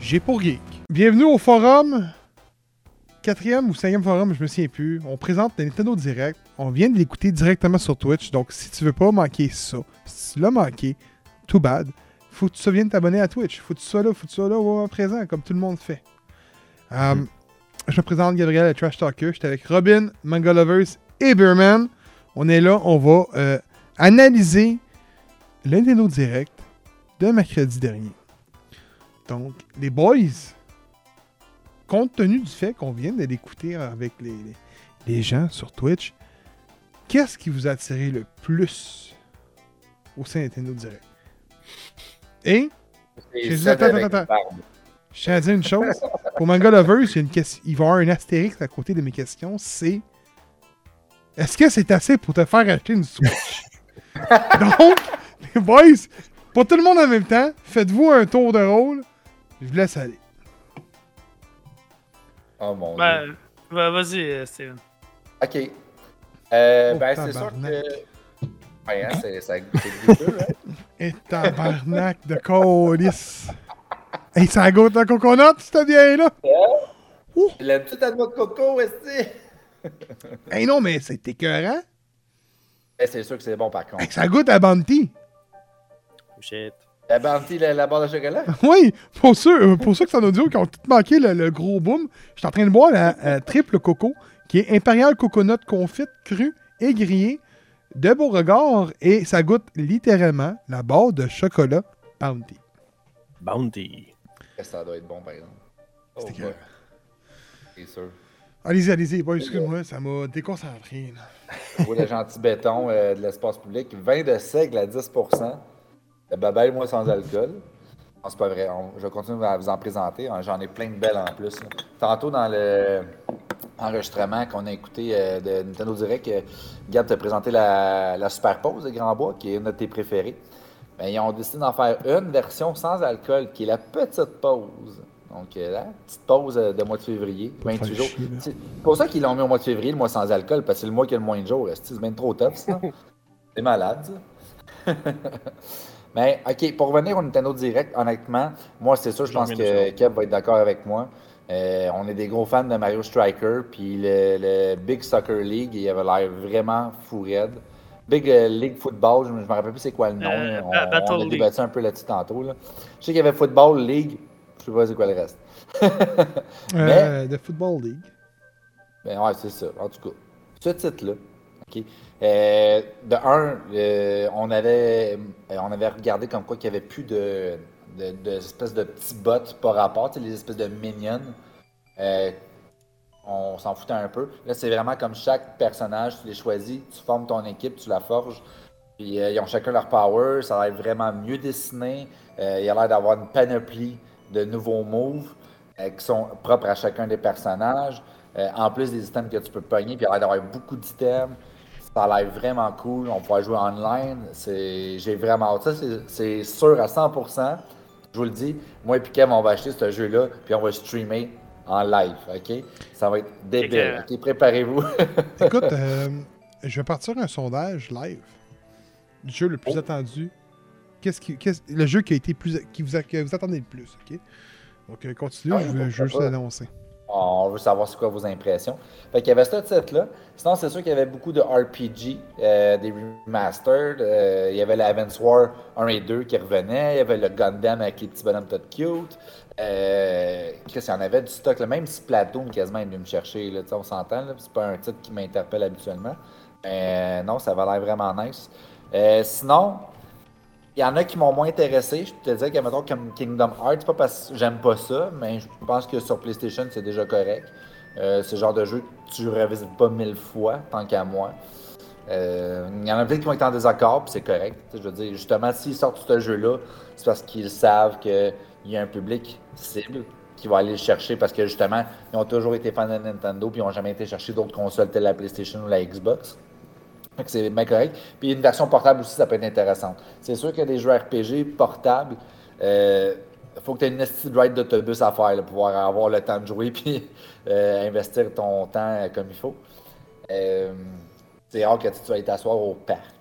J'ai pour Geek. Bienvenue au forum. Quatrième ou cinquième forum, je me souviens plus. On présente le Nintendo Direct. On vient de l'écouter directement sur Twitch. Donc, si tu veux pas manquer ça, si tu l'as manqué, too bad. Faut que tu viennes t'abonner à Twitch. Faut que tu sois là, faut que tu sois là au présent, comme tout le monde fait. Euh, Je me présente Gabriel, le Trash Talker. J'étais avec Robin, Manga Lovers et Beerman. On est là, on va euh, analyser le Nintendo Direct de mercredi dernier. Donc, les boys, compte tenu du fait qu'on vient de l'écouter avec les, les- les gens sur Twitch, qu'est-ce qui vous a attiré le plus au sein de Nintendo Direct? Et, Et J'ai- ça attends, je tiens à dire une chose, pour Manga Lovers, il, y a une question- il va y avoir un astérix à côté de mes questions, c'est est-ce que c'est assez pour te faire acheter une Switch? Donc, les boys, pour tout le monde en même temps, faites-vous un tour de rôle. Je vous laisse aller. Oh mon dieu. Ben, ben, vas-y, euh, Steven. Ok. Euh, Oh, ben, c'est sûr que. Ouais, hein, c'est ça hein. Et tabarnak de colis. Hey, ça goûte un coconut, c'était bien là. La petite à noix de coco, est Hey non, mais c'est écœurant. Eh, C'est sûr que c'est bon par contre. Hey, ça goûte à Bounty. Oh shit. La Bounty, la, la barre de chocolat? Oui, pour ceux, euh, pour ceux qui sont en audio qui ont tout manqué le, le gros boom, je suis en train de boire la triple coco, qui est Imperial Coconut confite, crue et grillée, de Beauregard, et ça goûte littéralement la barre de chocolat Bounty. Bounty. Ça doit être bon par exemple. Oh, C'est sûr. Allez-y, allez-y, boy, excuse-moi, ça m'a déconcentré. là. Pour le gentil béton euh, de l'espace public, vin de seigle à 10 Le babaille, moi, sans alcool. Non, c'est pas vrai. On- je vais continuer à vous en présenter. hein, J'en ai plein de belles en plus. là. Tantôt, dans le enregistrement qu'on a écouté euh, de Nintendo Direct, euh, Gab t'a présenté la, la Super Pause de Grand Bois, qui est une de tes préférées. Ben, ils ont décidé d'en faire une version sans alcool, qui est la petite pause. Donc, euh, la petite pause de mois de février, Pas te 28 faire jours. C'est pour ça qu'ils l'ont mis au mois de février, le mois sans alcool, parce que c'est le mois qui a le moins de jours. C'est bien trop tough, ça? C'est malade, ça. Mais, OK, pour revenir au Nintendo Direct, honnêtement, moi, c'est sûr, je pense que Kev va être d'accord avec moi. Euh, on est des gros fans de Mario Striker, puis le, le Big Soccer League, il avait l'air vraiment fou raide. Big euh, League Football, je me je me rappelle plus c'est quoi le nom. Euh, on, a League. débattu un peu là-dessus tantôt. Là. Je sais qu'il y avait Football League, je sais pas c'est quoi le reste. Euh, de Football League. Ben ouais, c'est ça. En tout cas, ce titre-là. Euh, de un, euh, on, avait, euh, on avait regardé comme quoi qu'il n'y avait plus de, de, espèces de petits bots par rapport, les espèces de minions. On s'en foutait un peu. Là, c'est vraiment comme chaque personnage, tu les choisis, tu formes ton équipe, tu la forges. Puis ils ont chacun leur power, ça a l'air vraiment mieux dessiné. Il a l'air d'avoir une panoplie de nouveaux moves qui sont propres à chacun des personnages. En plus des items que tu peux pogner, puis il a l'air d'avoir beaucoup d'items. Ça a l'air vraiment cool. On pourra jouer online. C'est... J'ai vraiment hâte. Ça, c'est, sûr à 100%. Je vous le dis. Moi et Kev, on va acheter ce jeu-là, puis on va streamer en live. OK? Ça va être débile. OK? Préparez-vous. Écoute, euh, je vais partir un sondage live du jeu le plus Oh. attendu qu'est-ce qui, qu'est-ce- le jeu qui a été plus, qui vous, a- que vous attendez le plus, ok? Donc, euh, continue, Ouais, je, pourquoi juste l'annoncer. On veut savoir c'est quoi vos impressions. Fait qu'il y avait ce titre-là. Sinon, c'est sûr qu'il y avait beaucoup de RPG, euh, des remastered. Euh, il y avait l'Advance War 1 et 2 qui revenaient. Il y avait le Gundam avec les petits bonhommes tout cute. Euh, Chris, il y en avait du stock. Là. Même Splatoon quasiment est venu me chercher. Là, on s'entend. C'est pas un titre qui m'interpelle habituellement. Mais non, ça va l'air vraiment nice. Euh, sinon, il y en a qui m'ont moins intéressé. Je te dirais que, mettons, comme Kingdom Hearts, pas parce que j'aime pas ça, mais je pense que sur PlayStation, c'est déjà correct. Euh, ce genre de jeu, tu revisites pas mille fois, tant qu'à moi. Euh, Il y en a plein qui vont être en désaccord, puis c'est correct. Je veux dire, justement, s'ils sortent ce jeu-là, c'est parce qu'ils savent qu'il y a un public cible qui va aller le chercher parce que justement, ils ont toujours été fans de Nintendo, puis ils n'ont jamais été chercher d'autres consoles telles la PlayStation ou la Xbox. Que c'est bien correct. Puis une version portable aussi, ça peut être intéressant. C'est sûr qu'il y a des jeux RPG portables. Il faut que tu aies une ride d'autobus à faire là, pour pouvoir avoir le temps de jouer puis euh, investir ton temps euh, comme il faut. Euh, c'est rare que tu vas aller t'asseoir au parc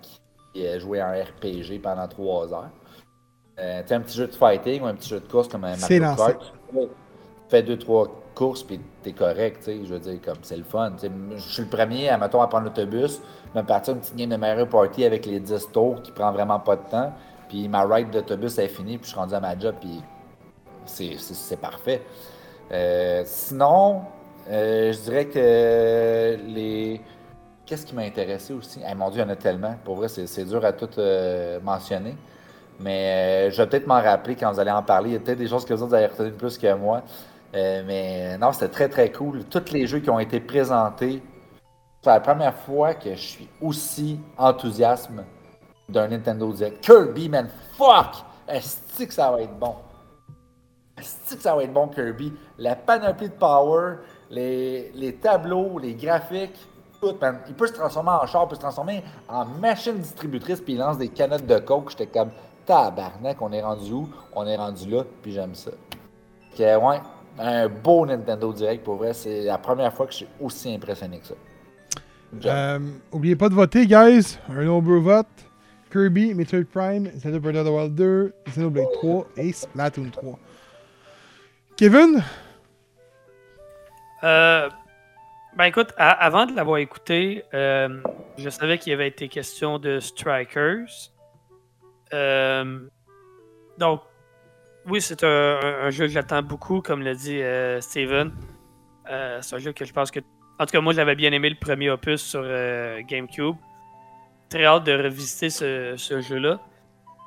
et euh, jouer un RPG pendant trois heures. Euh, tu un petit jeu de fighting ou un petit jeu de course comme un Mario. Kart. Tu fais deux, trois courses puis t'es correct, tu sais. Je veux dire, comme c'est le fun. Je suis le premier, à, mettons, à prendre l'autobus, me partir une petite game de Mario Party avec les 10 tours qui prend vraiment pas de temps. Puis ma ride d'autobus est finie, puis je suis rendu à ma job, puis c'est- parfait. Euh, sinon, euh, je dirais que les. Qu'est-ce qui m'a intéressé aussi? Eh, mon Dieu, il y en a tellement. Pour vrai, c'est dur à tout euh, mentionner. Mais je vais peut-être m'en rappeler quand vous allez en parler. Il y a peut-être des choses que vous autres allez plus que moi. Euh, mais non, c'était très très cool. Tous les jeux qui ont été présentés, c'est la première fois que je suis aussi enthousiaste d'un Nintendo Direct. Kirby, man, fuck! Est-ce que ça va être bon? Est-ce que ça va être bon, Kirby? La panoplie de power, les, les tableaux, les graphiques, tout, man. Il peut se transformer en char, il peut se transformer en machine distributrice, puis il lance des canettes de coke. J'étais comme, tabarnak, on est rendu où? On est rendu là, puis j'aime ça. Ok, ouais, un beau Nintendo Direct, pour vrai. C'est la première fois que je suis aussi impressionné que ça. Euh, oubliez pas de voter, guys. Un nombreux vote. Kirby, Metroid Prime, Zelda Breath of the Wild 2, Xenoblade 3 et Splatoon 3. Kevin? Euh, ben écoute, avant de l'avoir écouté, euh, je savais qu'il y avait été question de Strikers. Euh, donc, oui, c'est un, jeu que j'attends beaucoup, comme l'a dit euh, Steven. Euh, c'est un jeu que je pense que. En tout cas, moi, j'avais bien aimé le premier opus sur euh, GameCube. Très hâte de revisiter ce, ce jeu-là.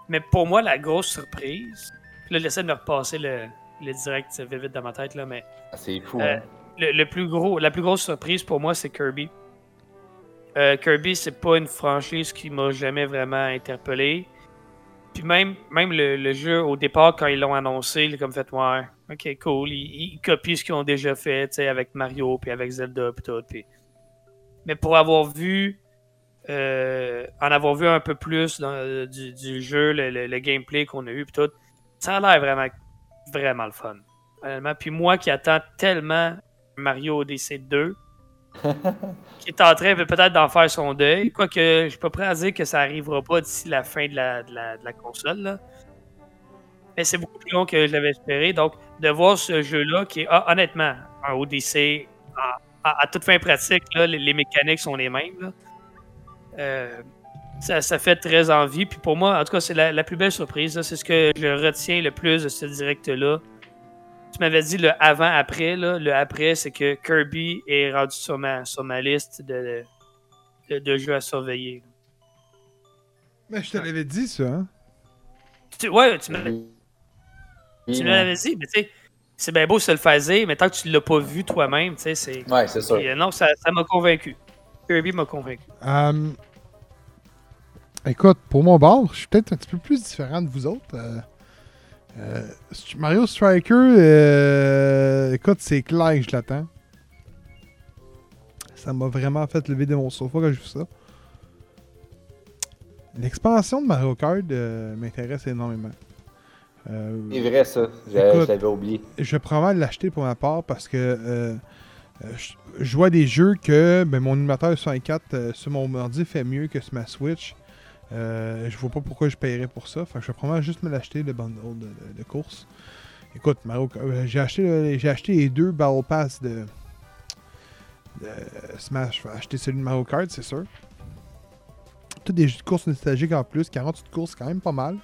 Mais pour moi, la grosse surprise. Là, j'essaie de me repasser le, le direct vite vite dans ma tête, là, mais C'est fou, hein? le, le plus gros, la plus grosse surprise pour moi, c'est Kirby. Kirby, c'est pas une franchise qui m'a jamais vraiment interpellé. Puis même, même le, jeu, au départ, quand ils l'ont annoncé, j'ai comme fait, ouais, ok, cool. Ils, copient ce qu'ils ont déjà fait, avec Mario, puis avec Zelda, puis tout. puis- Mais pour avoir vu, euh, en avoir vu un peu plus euh, du, jeu, le, gameplay qu'on a eu, puis tout, ça a l'air vraiment, vraiment le fun. Honnêtement. Puis moi qui attends tellement Mario Odyssey 2, qui est en train peut-être d'en faire son deuil, quoique je suis pas prêt à dire que ça arrivera pas d'ici la fin de la, console. là. Mais c'est beaucoup plus long que je l'avais espéré. Donc, de voir ce jeu-là, qui est ah, honnêtement un Odyssey à, toute fin pratique, là, les, mécaniques sont les mêmes. là. Euh, ça, fait très envie. Puis pour moi, en tout cas, c'est la, la plus belle surprise. C'est ce que je retiens le plus de ce direct-là. Tu m'avais dit le avant-après. là. Le après, c'est que Kirby est rendu sur ma, sur ma liste de, de, de jeux à surveiller. Mais je te l'avais dit, ça, hein? Tu- ouais, tu m'avais Oui, tu me ouais. l'avais dit, mais tu sais, c'est bien beau se le faire dire, mais tant que tu l'as pas vu toi-même, tu sais, c'est. Ouais, c'est sûr. Euh, non, ça ça m'a convaincu. Kirby m'a convaincu. Euh, écoute, pour mon bord, je suis peut-être un petit peu plus différent de vous autres. Euh, euh, Mario Striker, euh, écoute, c'est clair que je l'attends. Ça m'a vraiment fait lever de mon sofa quand j'ai vu ça. L'expansion de Mario Kart euh, m'intéresse énormément. Euh, C'est vrai, ça. L'avais oublié. je vais probablement l'acheter pour ma part parce que euh, je, je vois des jeux que ben, mon émulateur 64 euh, sur mon ordi fait mieux que sur ma Switch. Euh, je vois pas pourquoi je paierais pour ça. Fait que je vais probablement juste me l'acheter, le bundle de, course. Écoute, Mario, euh, j'ai acheté, j'ai acheté les deux Battle Pass de, de Smash. Je vais acheter celui de Mario Kart, c'est sûr. Tous des jeux de course nostalgiques en plus. 48 courses, c'est quand même pas mal.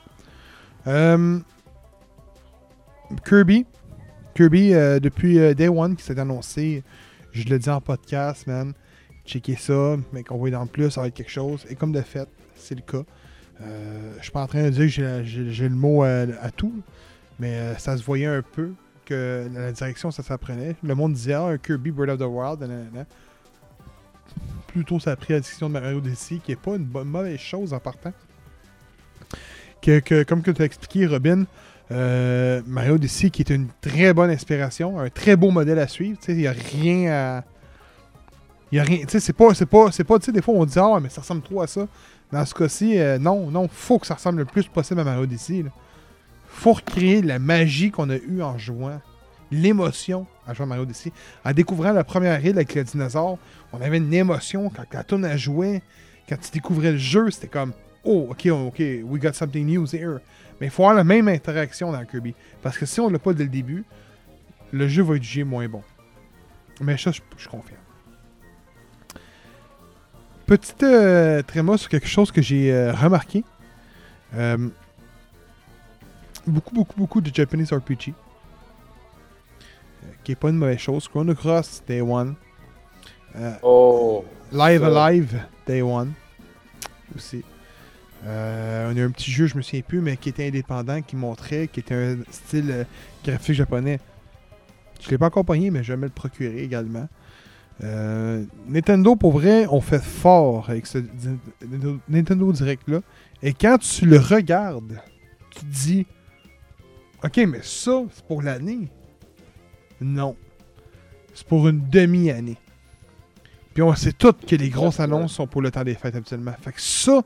Euh, Kirby. Kirby, depuis Day One qui s'est annoncé, je le dis en podcast, man. Checker ça, mais qu'on voit dans le plus, ça va être quelque chose. Et comme de fait, c'est le cas. Euh, je suis pas en train de dire que j'ai- le mot à, tout, mais euh, ça se voyait un peu que la direction ça s'apprenait. Le monde disait ah, un Kirby Breath of the Wild. Plutôt ça a pris la décision de Mario Odyssey, qui est pas une bonne, mauvaise chose en partant. Que- comme que tu as expliqué, Robin, euh, Mario Odyssey qui est une très bonne inspiration, un très beau modèle à suivre. Il n'y a rien à. Il y a rien. Tu sais, c'est pas. C'est pas. C'est pas. Tu sais, des fois on dit Ah, mais ça ressemble trop à ça. Dans ce cas-ci, euh, non, non, faut que ça ressemble le plus possible à Mario Odyssey. Là. Faut recréer la magie qu'on a eue en jouant. L'émotion à jouer à Mario Odyssey. En découvrant la première île avec le dinosaure, on avait une émotion quand la tune a joué. Quand tu découvrais le jeu, c'était comme Oh, ok, ok, we got something new here. Mais il faut avoir la même interaction dans Kirby. Parce que si on l'a pas dès le début, le jeu va être jugé moins bon. Mais ça, je, je confirme. Petite euh, tréma sur quelque chose que j'ai euh, remarqué. Euh, beaucoup, beaucoup, beaucoup de Japanese RPG. euh, qui est pas une mauvaise chose. Chrono Cross, Day One. Oh! Live Ça. Alive, Day One. Aussi. On a un petit jeu, je me souviens plus, mais qui était indépendant, qui montrait, qui était un style graphique japonais. Je l'ai pas accompagné, mais je vais me le procurer également. Euh, Nintendo, pour vrai, on fait fort avec ce Nintendo- Direct-là. Et quand tu le regardes, tu te dis Ok, mais ça, c'est pour l'année? Non. C'est pour une demi-année. Puis on sait tous que les grosses annonces sont pour le temps des fêtes habituellement. Fait que ça,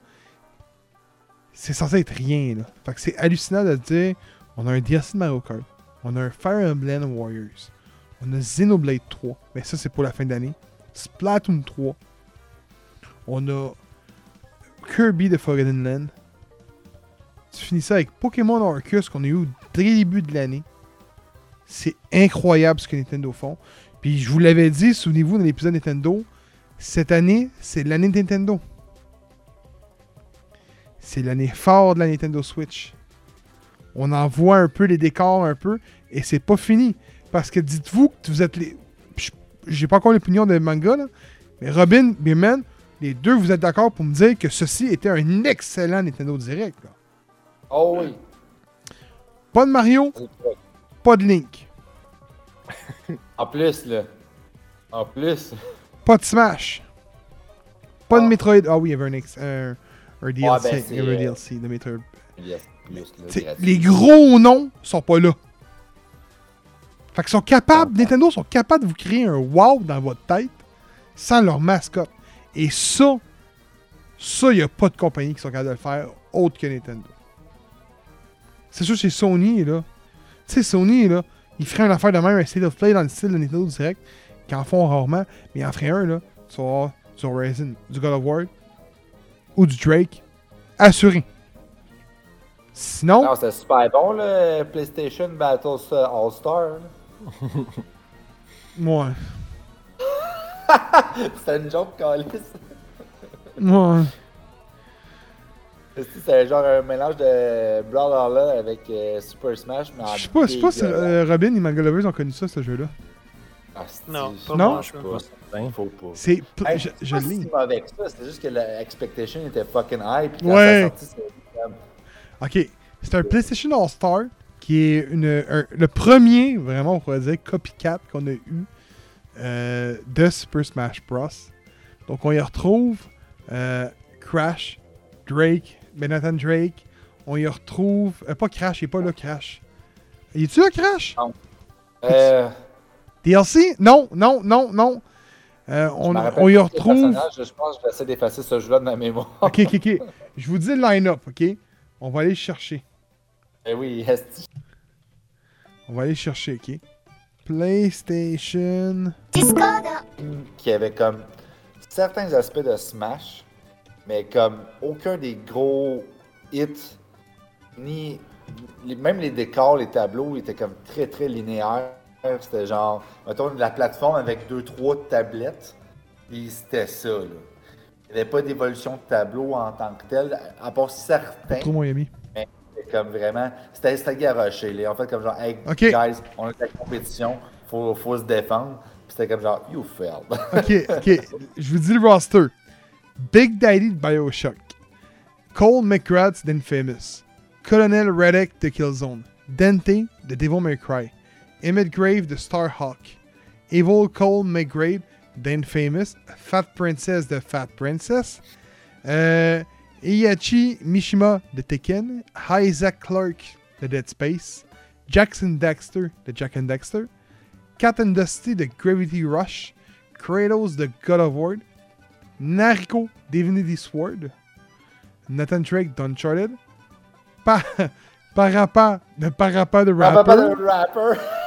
c'est censé être rien. Là. Fait que c'est hallucinant de dire on a un DLC de Mario Kart, on a un Fire Emblem Warriors, on a Xenoblade 3, mais ça c'est pour la fin d'année. Splatoon 3, on a Kirby de Forgotten Land. Tu finis ça avec Pokémon Arceus qu'on a eu au début de l'année. C'est incroyable ce que Nintendo font. Puis je vous l'avais dit, souvenez-vous, dans l'épisode Nintendo, cette année, c'est l'année de Nintendo. C'est l'année fort de la Nintendo Switch. On en voit un peu les décors, un peu, et c'est pas fini. Parce que dites-vous que vous êtes les. J'ai pas encore l'opinion de manga, là, mais Robin, Beeman, les deux, vous êtes d'accord pour me dire que ceci était un excellent Nintendo Direct. là. Oh oui! Pas de Mario, pas de Link, En plus, là. En plus. pas de Smash, pas de Ah. Metroid. Ah oui, il y avait un, ex- un, un DLC. ben, il y avait un euh, DLC de Metroid. Yes, plus, là, T'sais, gratuit. les gros noms sont pas là. Fait qu'ils sont capables, Nintendo sont capables de vous créer un wow dans votre tête sans leur mascotte. Et ça, ça, il n'y a pas de compagnie qui sont capables de le faire autre que Nintendo. C'est sûr, c'est Sony, là. Tu sais, Sony, là, ils feraient une affaire de même, un State of Play dans le style de Nintendo Direct, qu'ils en font rarement, mais ils en feraient un, là. Tu vas avoir du God of War ou du Drake. Assuré. Sinon. Non, c'était super bon, le PlayStation Battle All-Star. Ouais. C'était une joke, Calis. Ouais. C'était genre un mélange de Brawlhalla avec euh, Super Smash, mais Je sais pas, je sais pas si euh, Robin et Manga Lovers ont connu ça, ce jeu-là. Ah, c'est- Non, pas Non? je sais pas. Faut pas. C'est. Hey, je c'est je que ça, c'était juste que l'expectation était fucking high. Puis quand Ouais. sorti, comme- Ok. C'est un PlayStation All-Star qui est une, un- le premier, vraiment, on pourrait dire, copycat qu'on a eu euh, de Super Smash Bros. Donc, on y retrouve euh, Crash, Drake, ben Nathan Drake. On y retrouve. euh, pas Crash, il est pas là, Crash. Y est-tu là, Crash? Euh, DLC Non, non, non, non. Euh, on, on y retrouve. Je pense que je vais essayer d'effacer ce jeu-là de ma mémoire. Ok, ok, ok. Je vous dis le line-up, ok? On va aller le chercher. Eh oui, esti. On va aller le chercher, ok? PlayStation. qui avait comme certains aspects de Smash, mais comme aucun des gros hits, ni même les décors, les tableaux étaient comme très très linéaires. C'était genre, mettons, la plateforme avec deux, trois tablettes, puis c'était ça, là. Il n'y avait pas d'évolution de tableau en tant que tel, à part certains. Trop Miami. Comme vraiment, c'était c'était garoché. Là. En fait, comme genre, hey, Ok. guys, on a de la compétition, faut, faut se défendre. Puis c'était comme genre, you failed. Ok, ok. Je vous dis le roster. Big Daddy de Bioshock. Cole McGrath d'Infamous. Colonel Reddick de Killzone. Dante de Devil May Cry. Emmett Grave de Starhawk. Evil Cole McGrave d'Infamous. Fat Princess de Fat Princess. Euh, Iachi Mishima de Tekken. Isaac Clarke de Dead Space. Jackson Dexter de Jack and Dexter. Cat and Dusty de Gravity Rush. Kratos de God of War. Nariko Divinity Sword. Nathan Drake d'Uncharted. Pa Parappa de Parappa de Rapper. rapper.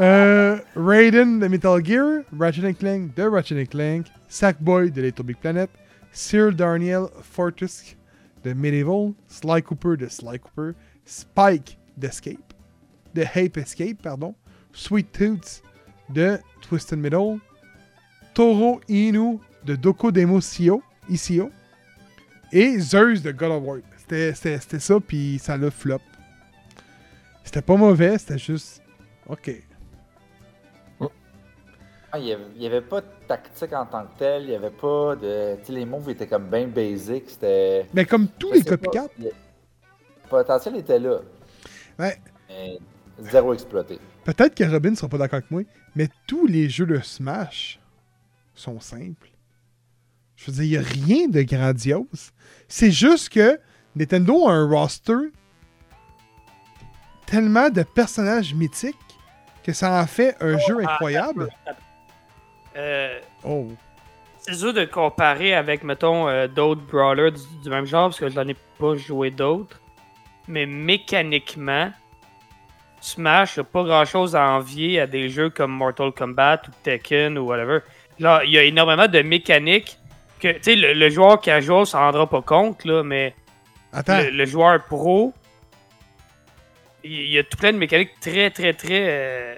Euh, Raiden de Metal Gear, Ratchet Clank de Ratchet Clank, Sackboy de Little Big Planet, Cyril Darniel Fortusk de Medieval, Sly Cooper de Sly Cooper, Spike d'Escape, de Ape Escape, pardon, Sweet Toots de Twisted Metal, Toro Inu de Doko Demo Sio, ICO, et Zeus de God of War. C'était- ça, puis ça l'a flop. C'était pas mauvais, c'était juste. Ok. Ah, Il n'y avait, il y avait pas de tactique en tant que tel, il n'y avait pas de. Tu sais, les moves étaient comme bien basic, c'était. Mais comme tous Je les copycats, Le potentiel était là, ouais, mais zéro exploité. peut-être que Robin sera pas d'accord avec moi, mais tous les jeux de Smash sont simples. Je veux dire, il n'y a rien de grandiose. C'est juste que Nintendo a un roster tellement de personnages mythiques que ça en fait un jeu Ah, incroyable. Euh, Oh. c'est dur de comparer avec, mettons, euh, d'autres brawlers du, du même genre, parce que je n'en ai pas joué d'autres. Mais mécaniquement, Smash n'a pas grand-chose à envier à des jeux comme Mortal Kombat ou Tekken ou whatever. Là, il y a énormément de mécaniques que, tu sais, le, le joueur casual s'en rendra pas compte, là, mais Attends, le, le joueur pro, il y a tout plein de mécaniques très, très, très... euh,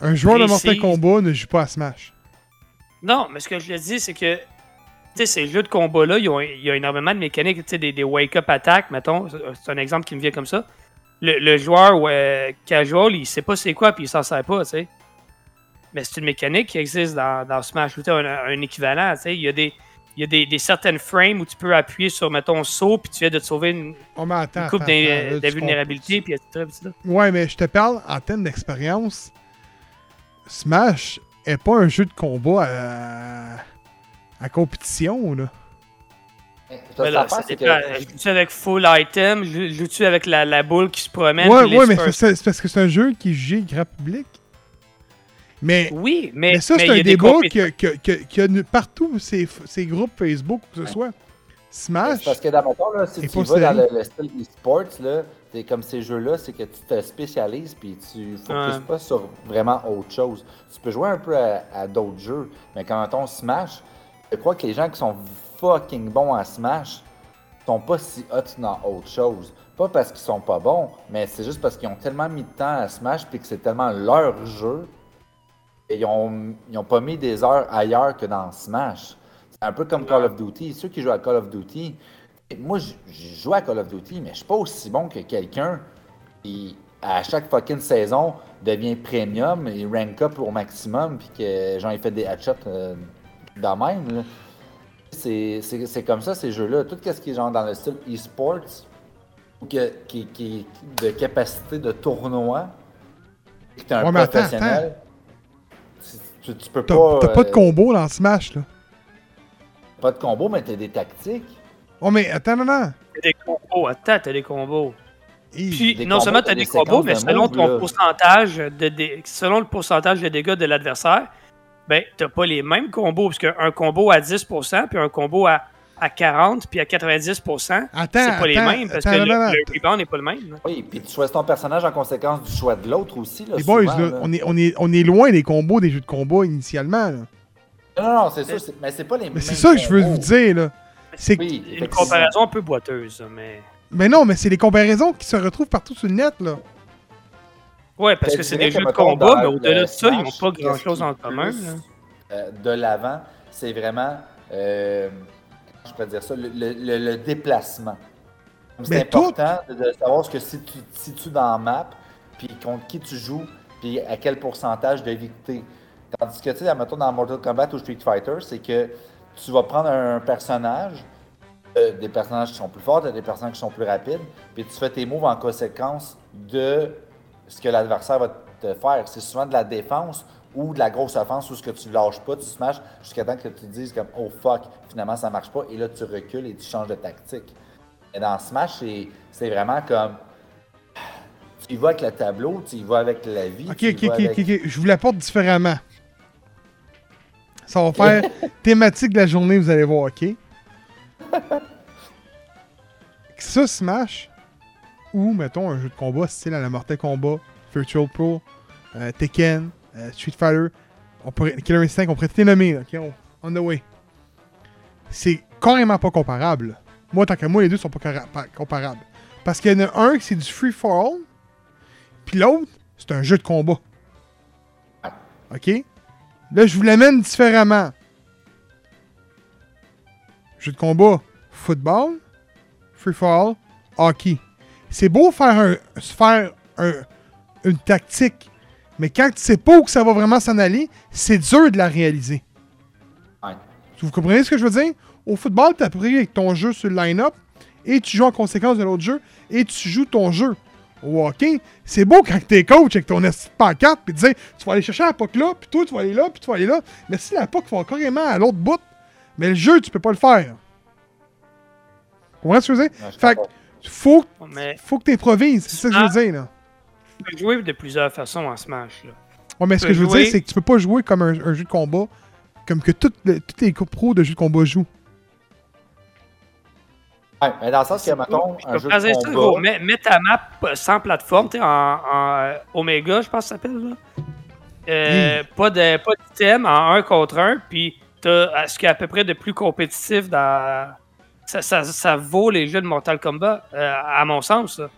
un joueur de Mortal. Kombat ne joue pas à Smash. Non, mais ce que je le dis, c'est que ces jeux de combat-là, il y a énormément de mécaniques, tu sais, des, des wake-up attacks, mettons. C'est un exemple qui me vient comme ça. Le, le joueur ouais, casual, il sait pas c'est quoi, puis il s'en sert pas, tu sais. Mais c'est une mécanique qui existe dans, dans Smash, tu sais, un, un équivalent, tu sais. Il y a, des, il y a des, des certaines frames où tu peux appuyer sur, mettons, saut, puis tu viens de te sauver une, Oh, attends. une coupe d'invulnérabilité, puis etc. Ouais, mais je te parle en termes d'expérience. Smash est pas un jeu de combat à, à compétition, là. Ça, Mais là, ça ça c'est dépend. que- Je joue-tu avec full item, je joue-tu avec la, la boule qui se promène, ouais, ouais, mais c'est parce que c'est un jeu qui est jugé grand public. Mais, Oui, mais, mais ça, c'est un débat qu'il y a nu- partout ces, ces groupes Facebook ou que ce soit. Smash, parce que dans mon temps, là, si tu vas dans le, le style e-sports, là, c'est comme ces jeux-là, c'est que tu te spécialises puis tu focuses Ouais. pas sur vraiment autre chose. Tu peux jouer un peu à, à d'autres jeux, mais quand on Smash, je crois que les gens qui sont fucking bons à Smash sont pas si hot dans autre chose. Pas parce qu'ils sont pas bons, mais c'est juste parce qu'ils ont tellement mis de temps à Smash puis que c'est tellement leur jeu et ils ont, ils ont pas mis des heures ailleurs que dans Smash. Un peu comme Call of Duty. Ceux qui jouent à Call of Duty, moi, je je joue à Call of Duty, mais je suis pas aussi bon que quelqu'un qui, à chaque fucking saison, devient premium et rank up au maximum, puis que j'en ai fait des headshots euh, de même. C'est c'est- c'est comme ça, ces jeux-là. Tout ce qui est genre dans le style e-sports, ou que- qui, qui, de capacité de tournoi, que t'es un Ouais, attends, professionnel, tu, tu peux t'as pas. t'as pas de euh, combo dans Smash, là. Pas de combo, mais t'as des tactiques. Oh, mais attends, non, non. T'as des combos. Attends, t'as des combos. Puis, Des non combos, seulement t'as des des combos, mais de selon moves, ton là. pourcentage de dé- selon le pourcentage de dégâts de l'adversaire, ben, t'as pas les mêmes combos. Parce qu'un combo à 10%, puis un combo à, à 40%, puis à 90%, Attends, c'est pas les mêmes. Parce attends, que non, le, le rebound n'est pas le même. là. Oui, puis tu choisis ton personnage en conséquence du choix de l'autre aussi. Là, Les boys, souvent, là, là. on, est, on, est, on est loin des combos des jeux de combat initialement, là. Non, non, non, c'est ça. Mais c'est pas les mêmes. Mais c'est ça que je veux vous dire, là. C'est Oui, Une comparaison un peu boiteuse, ça, mais. Mais non, mais c'est les comparaisons qui se retrouvent partout sur le net, là. Ouais, parce que c'est des jeux de combat, mais au-delà de ça, ils n'ont pas grand-chose en commun. plus, là. euh, de l'avant, c'est vraiment, euh, je peux dire ça, le, le- le- le déplacement. C'est important de, savoir ce que si tu te situes dans la map, puis contre qui tu joues, puis à quel pourcentage de t'es. Tandis que, tu sais, mettons dans Mortal Kombat ou Street Fighter, c'est que tu vas prendre un personnage, euh, des personnages qui sont plus forts, des personnages qui sont plus rapides, puis tu fais tes moves en conséquence de ce que l'adversaire va te faire. C'est souvent de la défense ou de la grosse offense où ce que tu lâches pas, tu smashes jusqu'à temps que tu te dises comme oh fuck, finalement ça marche pas, et là tu recules et tu changes de tactique. Et dans Smash, c'est- vraiment comme tu y vas avec le tableau, tu y vas avec la vie. Ok, tu y ok, vas ok, avec- ok, ok. Je vous l'apporte différemment. Ça va faire thématique de la journée, vous allez voir, ok? Ça, Smash, ou mettons un jeu de combat style à la Mortal Kombat, Virtual Pro, euh, Tekken, euh, Street Fighter, on pourrait, Killer Instinct, on pourrait tout les nommer, ok? On, on the way. C'est carrément pas comparable. Moi, tant que moi, les deux sont pas comparables. Parce qu'il y en a un qui c'est du free for all, puis l'autre, c'est un jeu de combat. OK? Là, je vous l'amène différemment. Jeu de combat, football, free for all, hockey. C'est beau faire, un, faire un- une tactique, mais quand tu sais pas où que ça va vraiment s'en aller, c'est dur de la réaliser. Ouais. Vous comprenez ce que je veux dire? Au football, tu as pris avec ton jeu sur le line-up et tu joues en conséquence de l'autre jeu et tu joues ton jeu. Au hockey, c'est beau quand t'es coach avec ton esti de pancarte puis tu dis tu vas aller chercher la puck là, puis toi tu vas aller là, puis tu vas aller là. Mais si la puck va carrément à l'autre bout, mais le jeu, tu peux pas le faire. Vous comprenez ce que je veux dire? Je Fait que faut, Mais faut que t'improvises, c'est ça que je veux dire là. tu peux jouer de plusieurs façons en Smash. Là. Ouais, mais ce que je veux dire, c'est que tu peux pas jouer comme un, un jeu de combat, comme que toutes les, tous les pros de jeux de combat jouent. Ouais, mais dans le sens que, mettons, Je un jeu de combat. Mets, mets ta map euh, sans plateforme, tu sais, en, en, euh, Omega, je pense que ça s'appelle. là. Euh, Pas de pas d'item en un contre un, puis t'as ce qui est à peu près de plus compétitif dans. Ça, ça, ça vaut les jeux de Mortal Kombat, euh, à mon sens, là.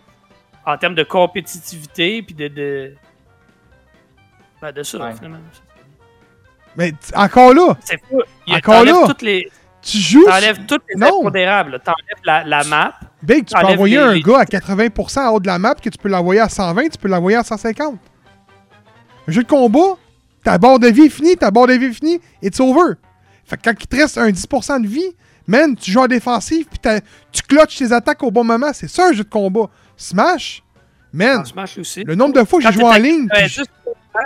En termes de compétitivité, puis de. de... Ben, de ça, Ouais. finalement. Mais encore là, C'est fou. Il y a- Encore là, toutes les, tu joues. t'enlèves toutes les Non. impondérables. T'enlèves la, la map. Big, tu peux envoyer les- un gars à 80% en haut de la map que tu peux l'envoyer à 120, tu peux l'envoyer à 150. Un jeu de combat, ta barre de vie est finie, ta barre de vie est finie, it's over. Fait que quand il te reste un 10% de vie, man, tu joues en défensive puis tu clutches tes attaques au bon moment. C'est ça un jeu de combat. Smash, man, Smash aussi. le nombre de fois que j'ai joué en ligne. 90%,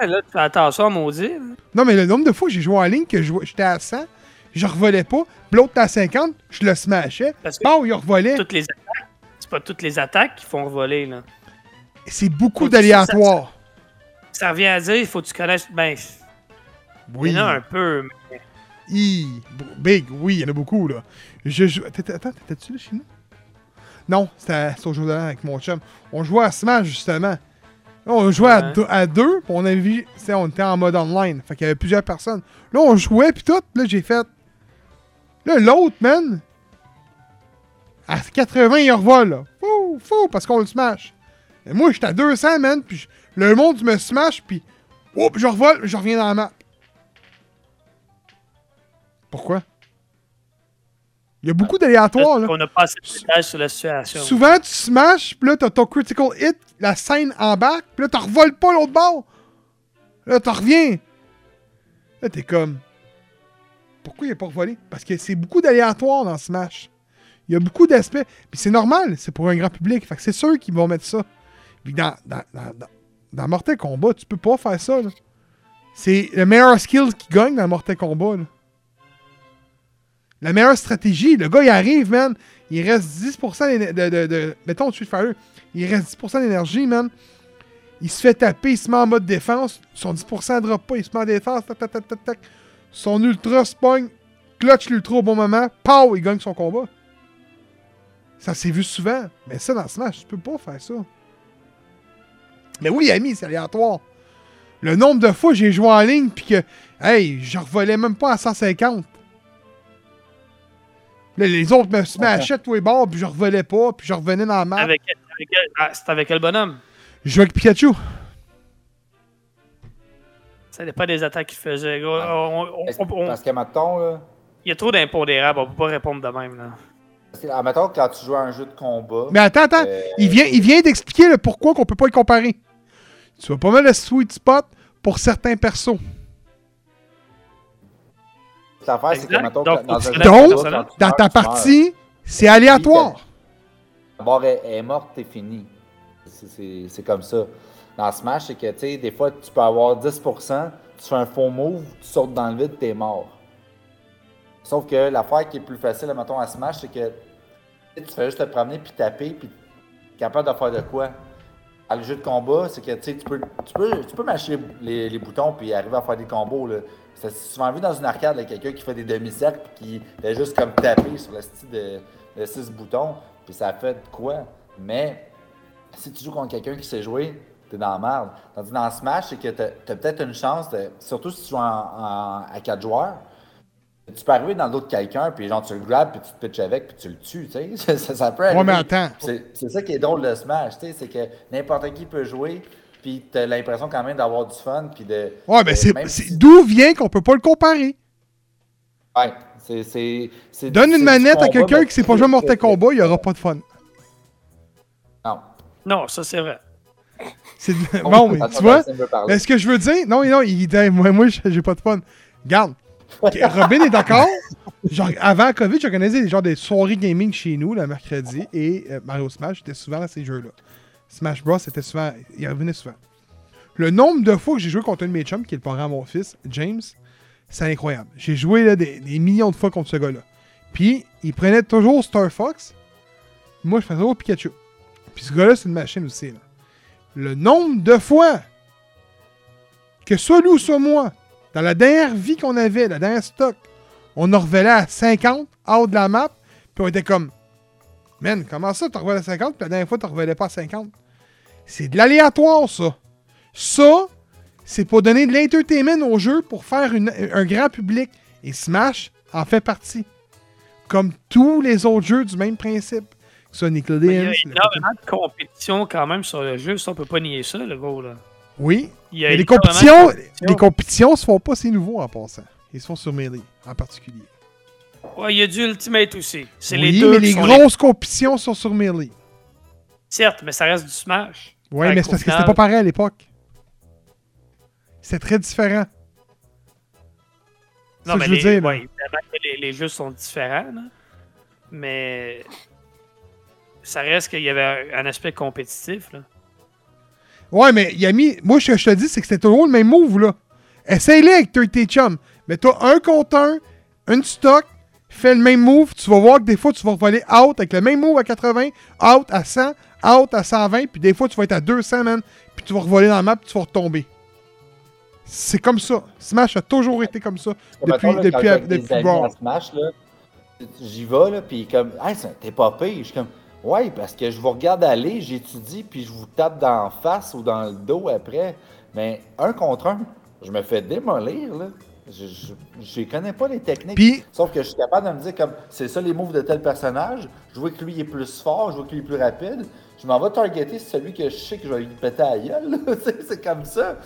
là, tu fais attention à maudit. Non, mais le nombre de fois que j'ai joué en ligne, que j'étais à 100, je revolais pas, l'autre à 50, je le smashais. Parce que Bon, il revolait. toutes les attaques, c'est pas toutes les attaques qui font voler. Là. C'est beaucoup d'aléatoires. Ça revient à dire, il faut que tu connaisses. Ben, Oui. il y en a un peu. mais Big, oui, il y en a beaucoup, là. Je joue... Attends, t'étais-tu là chez nous? Non, c'était au jour de l'an avec mon chum. On jouait à Smash, justement. Là, on jouait à deux, à deux, puis on avait On était en mode online, fait qu'il y avait plusieurs personnes. Là, on jouait, puis tout, là, j'ai fait... Là, l'autre, man... À 80, il revole, là. Fou, fou, parce qu'on le smash. Et moi, j'étais à 200, man, puis le monde me smash, puis... Oups, je revole, je reviens dans la map. Pourquoi? Il y a beaucoup d'aléatoires, là. on pas assez de sur la situation. Souvent, tu smash, puis là, t'as ton critical hit, la scène embarque, puis là, t'en revoles pas l'autre bord. Là, t'en reviens. Là, t'es comme. Pourquoi il est pas revolé? Parce que c'est beaucoup d'aléatoires dans Smash. Il y a beaucoup d'aspects. Puis c'est normal, c'est pour un grand public. Fait que c'est sûr qu'ils vont mettre ça. Puis dans, dans, dans, dans, Mortal Kombat, tu peux pas faire ça. C'est le meilleur skill qui gagne dans Mortal Kombat, là. La meilleure stratégie, le gars il arrive, man. Il reste 10% d'éne- de, de, de, Mettons. Il reste 10% d'énergie, man. Il se fait taper, il se met en mode défense. Son 10% drop pas, il se met en défense. Tac, tac, tac, tac. Son ultra spawn, clutch l'ultra au bon moment. Pow, il gagne son combat. Ça s'est vu souvent. Mais ça, dans Smash, tu peux pas faire ça. Mais oui, ami, c'est aléatoire. Le nombre de fois que j'ai joué en ligne, puis que, hey, je revolais même pas à 150. Là, les autres me smashaient tous les bords, puis je revenais pas, puis je revenais dans la map. Avec, avec quel- ah, C'était avec quel bonhomme? Je jouais avec Pikachu. Ça dépend des attaques qu'il faisait. On- on- Est-ce- on- on- Parce que, mettons, là, Il y a trop d'impondérables, on peut pas répondre de même. Là. quand tu joues à un jeu de combat, Mais attends, attends. euh, Il vient, il vient d'expliquer le pourquoi qu'on peut pas y comparer. Tu vois pas mal le sweet spot pour certains persos. l'affaire, c'est que, mettons, Donc, dans un jeu ta partie, c'est aléatoire. La barre est, est morte, t'es fini. C'est comme ça. Dans Smash, c'est que, tu sais, des fois, tu peux avoir 10%, tu fais un faux move, tu sautes dans le vide, t'es mort. Sauf que l'affaire qui est plus facile, mettons, à Smash, c'est que tu fais juste te promener, puis taper, puis capable de faire de quoi? À le jeu de combat, c'est que, tu peux, tu peux, tu peux mâcher les, boutons, puis arriver à faire des combos, là. C'est souvent vu dans une arcade, quelqu'un qui fait des demi-cercles, puis qui fait juste comme taper sur le style de, de 6 boutons, puis ça fait de quoi? Mais si tu joues contre quelqu'un qui sait jouer, t'es dans la merde. Tandis que dans Smash, c'est que t'as as, peut-être une chance, de- surtout si tu joues en- en- à 4 joueurs, tu peux arriver dans le dos de quelqu'un, puis genre tu le grabes, puis tu te pitches avec, puis tu le tues, tu sais. Ça, peut arriver. Ouais, mais attends. C'est c'est ça qui est drôle de Smash, tu sais, c'est que n'importe qui peut jouer, puis t'as l'impression quand même d'avoir du fun, puis de... Ouais, mais c'est si- d'où vient qu'on peut pas le comparer? Ouais, c'est... Donne une manette à quelqu'un qui sait pas jouer à Mortal Kombat, il aura pas de fun. Non. Non, ça c'est vrai. C'est bon, mais tu vois, est-ce que je veux dire? Non, non, il dit moi, moi j'ai pas de fun. Regarde, ok, Robin est d'accord. Genre, avant Covid, j'organisais des genre des soirées gaming chez nous le mercredi et euh, Mario Smash était souvent dans ces jeux-là. Smash Bros, c'était souvent, il revenait souvent. Le nombre de fois que j'ai joué contre un de mes chums, qui est le parent à mon fils, James, c'est incroyable. J'ai joué là, des, des millions de fois contre ce gars-là. Puis, il prenait toujours Star Fox. Moi, je faisais toujours Pikachu. Puis ce gars-là, c'est une machine aussi. Là. Le nombre de fois que soit lui ou soit moi, dans la dernière vie qu'on avait, la dernière stock, on en revelait à 50 out de la map, puis on était comme Man, comment ça, tu revelais à 50, puis la dernière fois, tu revelais pas à 50 C'est de l'aléatoire, ça. Ça, c'est pour donner de l'entertainment au jeu pour faire un grand public. Et Smash en fait partie. Comme tous les autres jeux du même principe. Nickelodeon. il y a énormément de compétition quand même sur le jeu, ça on peut pas nier ça, le gros là. Oui, Il y a Mais les compétitions, compétition. les compétitions se font pas, c'est nouveau en passant. Ils se font sur Melee, en particulier. Ouais, il y a du Ultimate aussi. C'est Oui, les deux mais les grosses compétitions sont sur Melee. Certes, mais ça reste du Smash. Fait mais c'est parce que c'était pas pareil à l'époque. C'est très différent. Non, ça mais je les, veux dire. ouais, les, les jeux sont différents, là. mais ça reste qu'il y avait un, aspect compétitif. Là. Ouais, mais mis. Moi, ce que je te dis, c'est que c'était toujours le même move, là. Essaye-le avec toi et tes chums. Mais t'as un contre un, une stock, fais le même move, tu vas voir que des fois, tu vas voler out avec le même move à 80, out à 100, out à 120, puis des fois, tu vas être à 200, man, puis tu vas revoler dans la map, puis tu vas retomber. C'est comme ça. Smash a toujours été comme ça. Mettons, Depuis, là, depuis, depuis Brawl. Smash, là, j'y vais, là, puis comme, hey, t'es pas pire. Je suis comme, ouais, parce que je vous regarde aller, j'étudie, puis je vous tape dans la face ou dans le dos après. Mais un contre un, je me fais démolir, là. Je, je connais pas les techniques. Puis, Sauf que je suis capable de me dire, comme, c'est ça les moves de tel personnage. Je vois que lui est plus fort, je vois que lui est plus rapide. Je m'en vais targeter celui que je sais que je vais lui péter à la gueule. C'est- comme ça.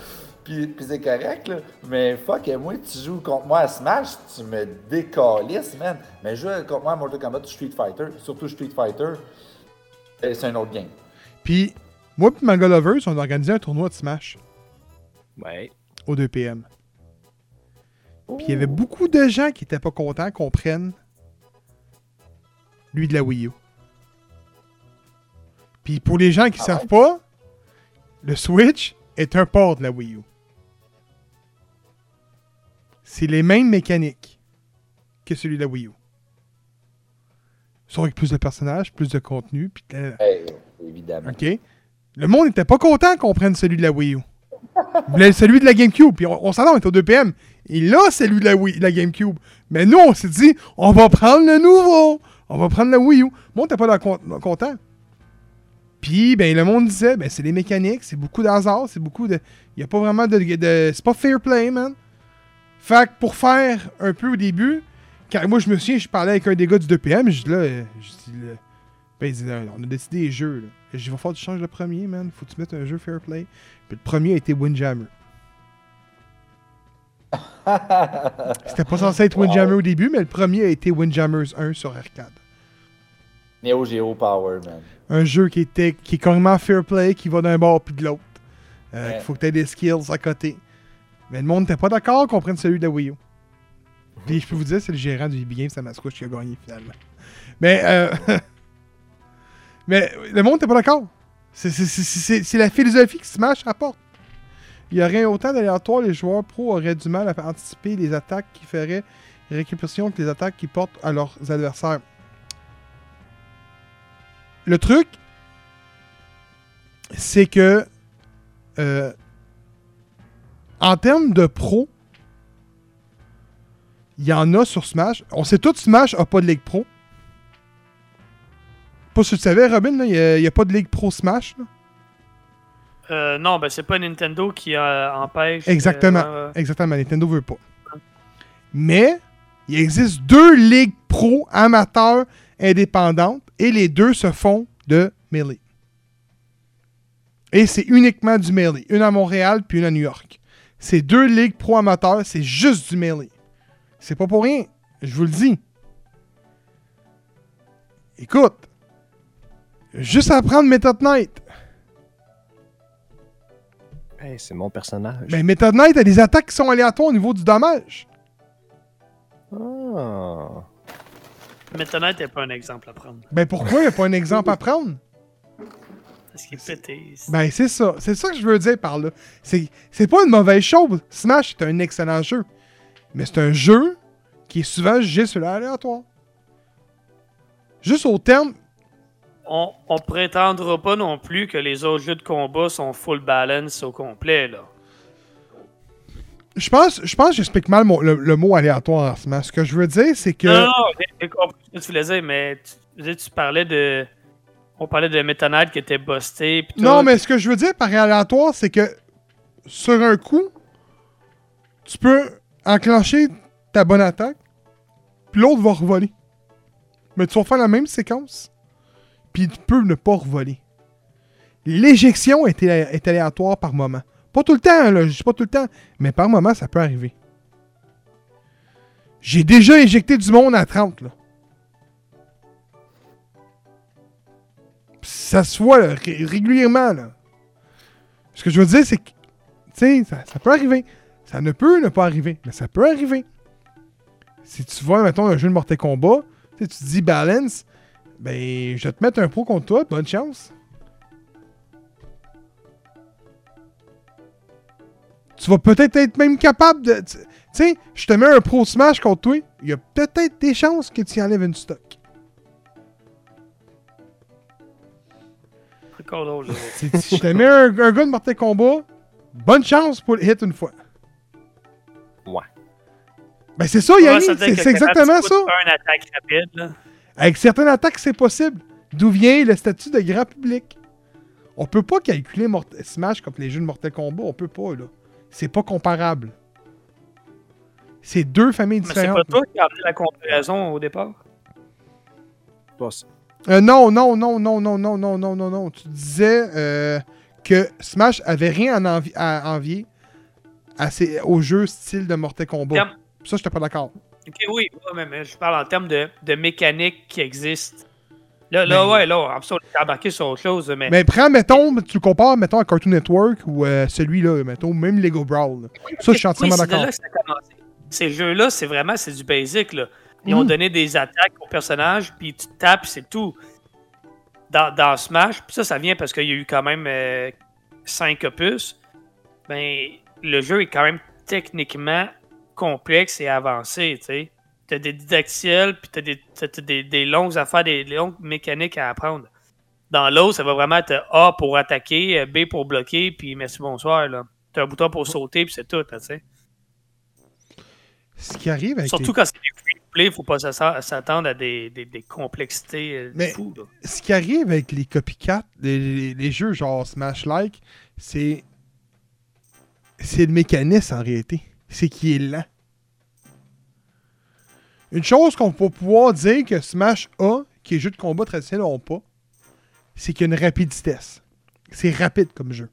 Puis, puis c'est correct, là. Mais fuck, moi, tu joues contre moi à Smash, tu me décalisses, man. Mais jouer contre moi à Mortal Kombat Street Fighter, surtout Street Fighter, c'est un autre game. puis moi et Manga Lovers, on a organisé un tournoi de Smash Ouais. au 2 PM. Puis il y avait beaucoup de gens qui étaient pas contents qu'on prenne lui de la Wii U. Puis pour les gens qui Ah savent pas, le Switch est un port de la Wii U. C'est les mêmes mécaniques que celui de la Wii U. Sauf avec plus de personnages, plus de contenu, puis de- évidemment. OK? Le monde n'était pas content qu'on prenne celui de la Wii U. Celui de la GameCube. Puis on, on s'entend, on est au 2PM. Il a celui de la, Wii, de la GameCube. Mais nous, on s'est dit, on va prendre le nouveau. On va prendre la Wii U. Le monde n'était pas là con- content. Puis, ben, le monde disait, ben, c'est les mécaniques, c'est beaucoup d'hasard, c'est beaucoup de. Il n'y a pas vraiment de. de- c'est pas fair play, man. Fait que pour faire un peu au début, Car moi, je me souviens, je parlais avec un des gars du 2PM, je dis là, euh, je dis là, ben, il dit, là, on a décidé les jeux, là. Je dis, va falloir que tu changes le premier, man. Faut que tu mettes un jeu fair play. Puis le premier a été Windjammer. C'était pas censé être Windjammer au début, mais le premier a été Windjammers 1 sur arcade. Neo Geo Power, man. Un jeu qui, était, qui est carrément fair play, qui va d'un bord puis de l'autre. Euh, Ouais. Il faut que tu aies des skills à côté. Mais le monde n'était pas d'accord qu'on prenne celui de la Wii U. Puis je peux vous dire, c'est le gérant du EB Games, Samasquatch, qui a gagné finalement. Mais, euh, mais le monde n'était pas d'accord. C'est- la philosophie que Smash apporte. Il y aurait autant d'aléatoires, les joueurs pros auraient du mal à anticiper les attaques qui feraient récupération que les attaques qu'ils portent à leurs adversaires. Le truc, c'est que euh, en termes de pro, il y en a sur Smash. On sait tout Smash a pas de Ligue Pro. Pas si tu le savais, Robin, il n'y a, pas de Ligue Pro Smash. là. Euh, non, ben c'est pas Nintendo qui euh, empêche. Exactement. euh. Exactement, Nintendo veut pas. Mais il existe deux ligues pro amateurs indépendantes et les deux se font de Melee. Et c'est uniquement du Melee. Une à Montréal puis une à New York. Ces deux ligues pro amateurs, c'est juste du Melee. C'est pas pour rien. Je vous le dis. Écoute. Juste à apprendre Method Knight. Hey, c'est mon personnage. Mais Method Knight a des attaques qui sont aléatoires au niveau du dommage. Ah. Meta Knight n'est pas un exemple à prendre. Ben pourquoi il n'y a pas un exemple à prendre? Parce qu'il est pété. Ben c'est ça. C'est ça que je veux dire par là. C'est, c'est pas une mauvaise chose. Smash est un excellent jeu. Mais c'est un jeu qui est souvent jugé sur l'aléatoire. Juste au terme. On, on prétendra pas non plus que les autres jeux de combat sont full balance au complet, là. Je pense, je pense que j'explique mal mon- le, le mot aléatoire en Smash. Ce que je veux dire, c'est que. Non, non, j'ai- j'ai compris ce que tu voulais dire, mais tu, tu parlais de. On parlait de Meta Knight qui était busté. pis. Non, mais ce que je veux dire par aléatoire, c'est que sur un coup, tu peux enclencher ta bonne attaque, puis l'autre va revoler. Mais tu vas faire la même séquence, puis tu peux ne pas revoler. L'éjection est, alé- est aléatoire par moment. Pas tout le temps, là, je dis pas tout le temps, mais par moment, ça peut arriver. J'ai déjà éjecté du monde à 30, là. Ça se voit régulièrement, là. Ce que je veux dire, c'est que, ça peut arriver. Ça ne peut ne pas arriver, mais ça peut arriver. Si tu vois, mettons, un jeu de Mortal Kombat, tu te dis balance, ben, je vais te mettre un pro contre toi, bonne chance. Tu vas peut-être être même capable de. Tu sais, je te mets un pro smash contre toi, il y a peut-être des chances que tu enlèves une stock. Si je te mets un, un gars de Mortal Kombat, bonne chance pour le hit une fois. Ouais. Ben c'est ça, Yannick, c'est exactement ça. coûtes Un attaque rapide, là? Avec certaines attaques, c'est possible. D'où vient le statut de grand public? On peut pas calculer Mort- Smash comme les jeux de Mortal Kombat, on peut pas, là. C'est pas comparable. C'est deux familles Mais c'est différentes. pas toi qui as amené la comparaison au départ? Pas ça. Euh, non, non, non, non, non, non, non, non, non, non. Tu disais euh, que Smash avait rien à, envi- à envier aux jeux style de Mortal Kombat. Terme- Ça, j'étais pas d'accord. Ok, oui, ouais, mais, je parle en termes de, de mécanique qui existe. Là, là Mais- ouais, là, en plus, on est embarqué sur autre chose, mais. Mais prends, mettons, tu le compares, mettons, à Cartoon Network ou euh, celui-là, mettons, même Lego Brawl. Ça, je suis entièrement Oui, d'accord. Ces jeux-là, c'est vraiment c'est du basic. Là. Ils ont Mhm. donné des attaques aux personnages, puis tu tapes, c'est tout. Dans, dans Smash, puis ça, ça vient parce qu'il y a eu quand même 5 opus. Ben, le jeu est quand même techniquement complexe et avancé, tu sais. T'as des didactiels, puis t'as des, t'as- t'as des, des longues affaires, des, des longues mécaniques à apprendre. Dans l'autre, ça va vraiment être A pour attaquer, B pour bloquer, puis merci, bonsoir, là. T'as un bouton pour sauter, puis c'est tout, tu sais. Ce qui arrive avec Surtout les- quand c'est des free to play, faut pas s'attendre à des, des, des complexités euh, Mais- fous. ce qui arrive avec les copycats, les, les- les jeux genre Smash-like, c'est. C'est le mécanisme en réalité. C'est qui est lent. Une chose qu'on peut pouvoir dire que Smash a, qui est jeu de combat traditionnel n'ont pas, c'est qu'il y a une rapidité. C'est rapide comme jeu.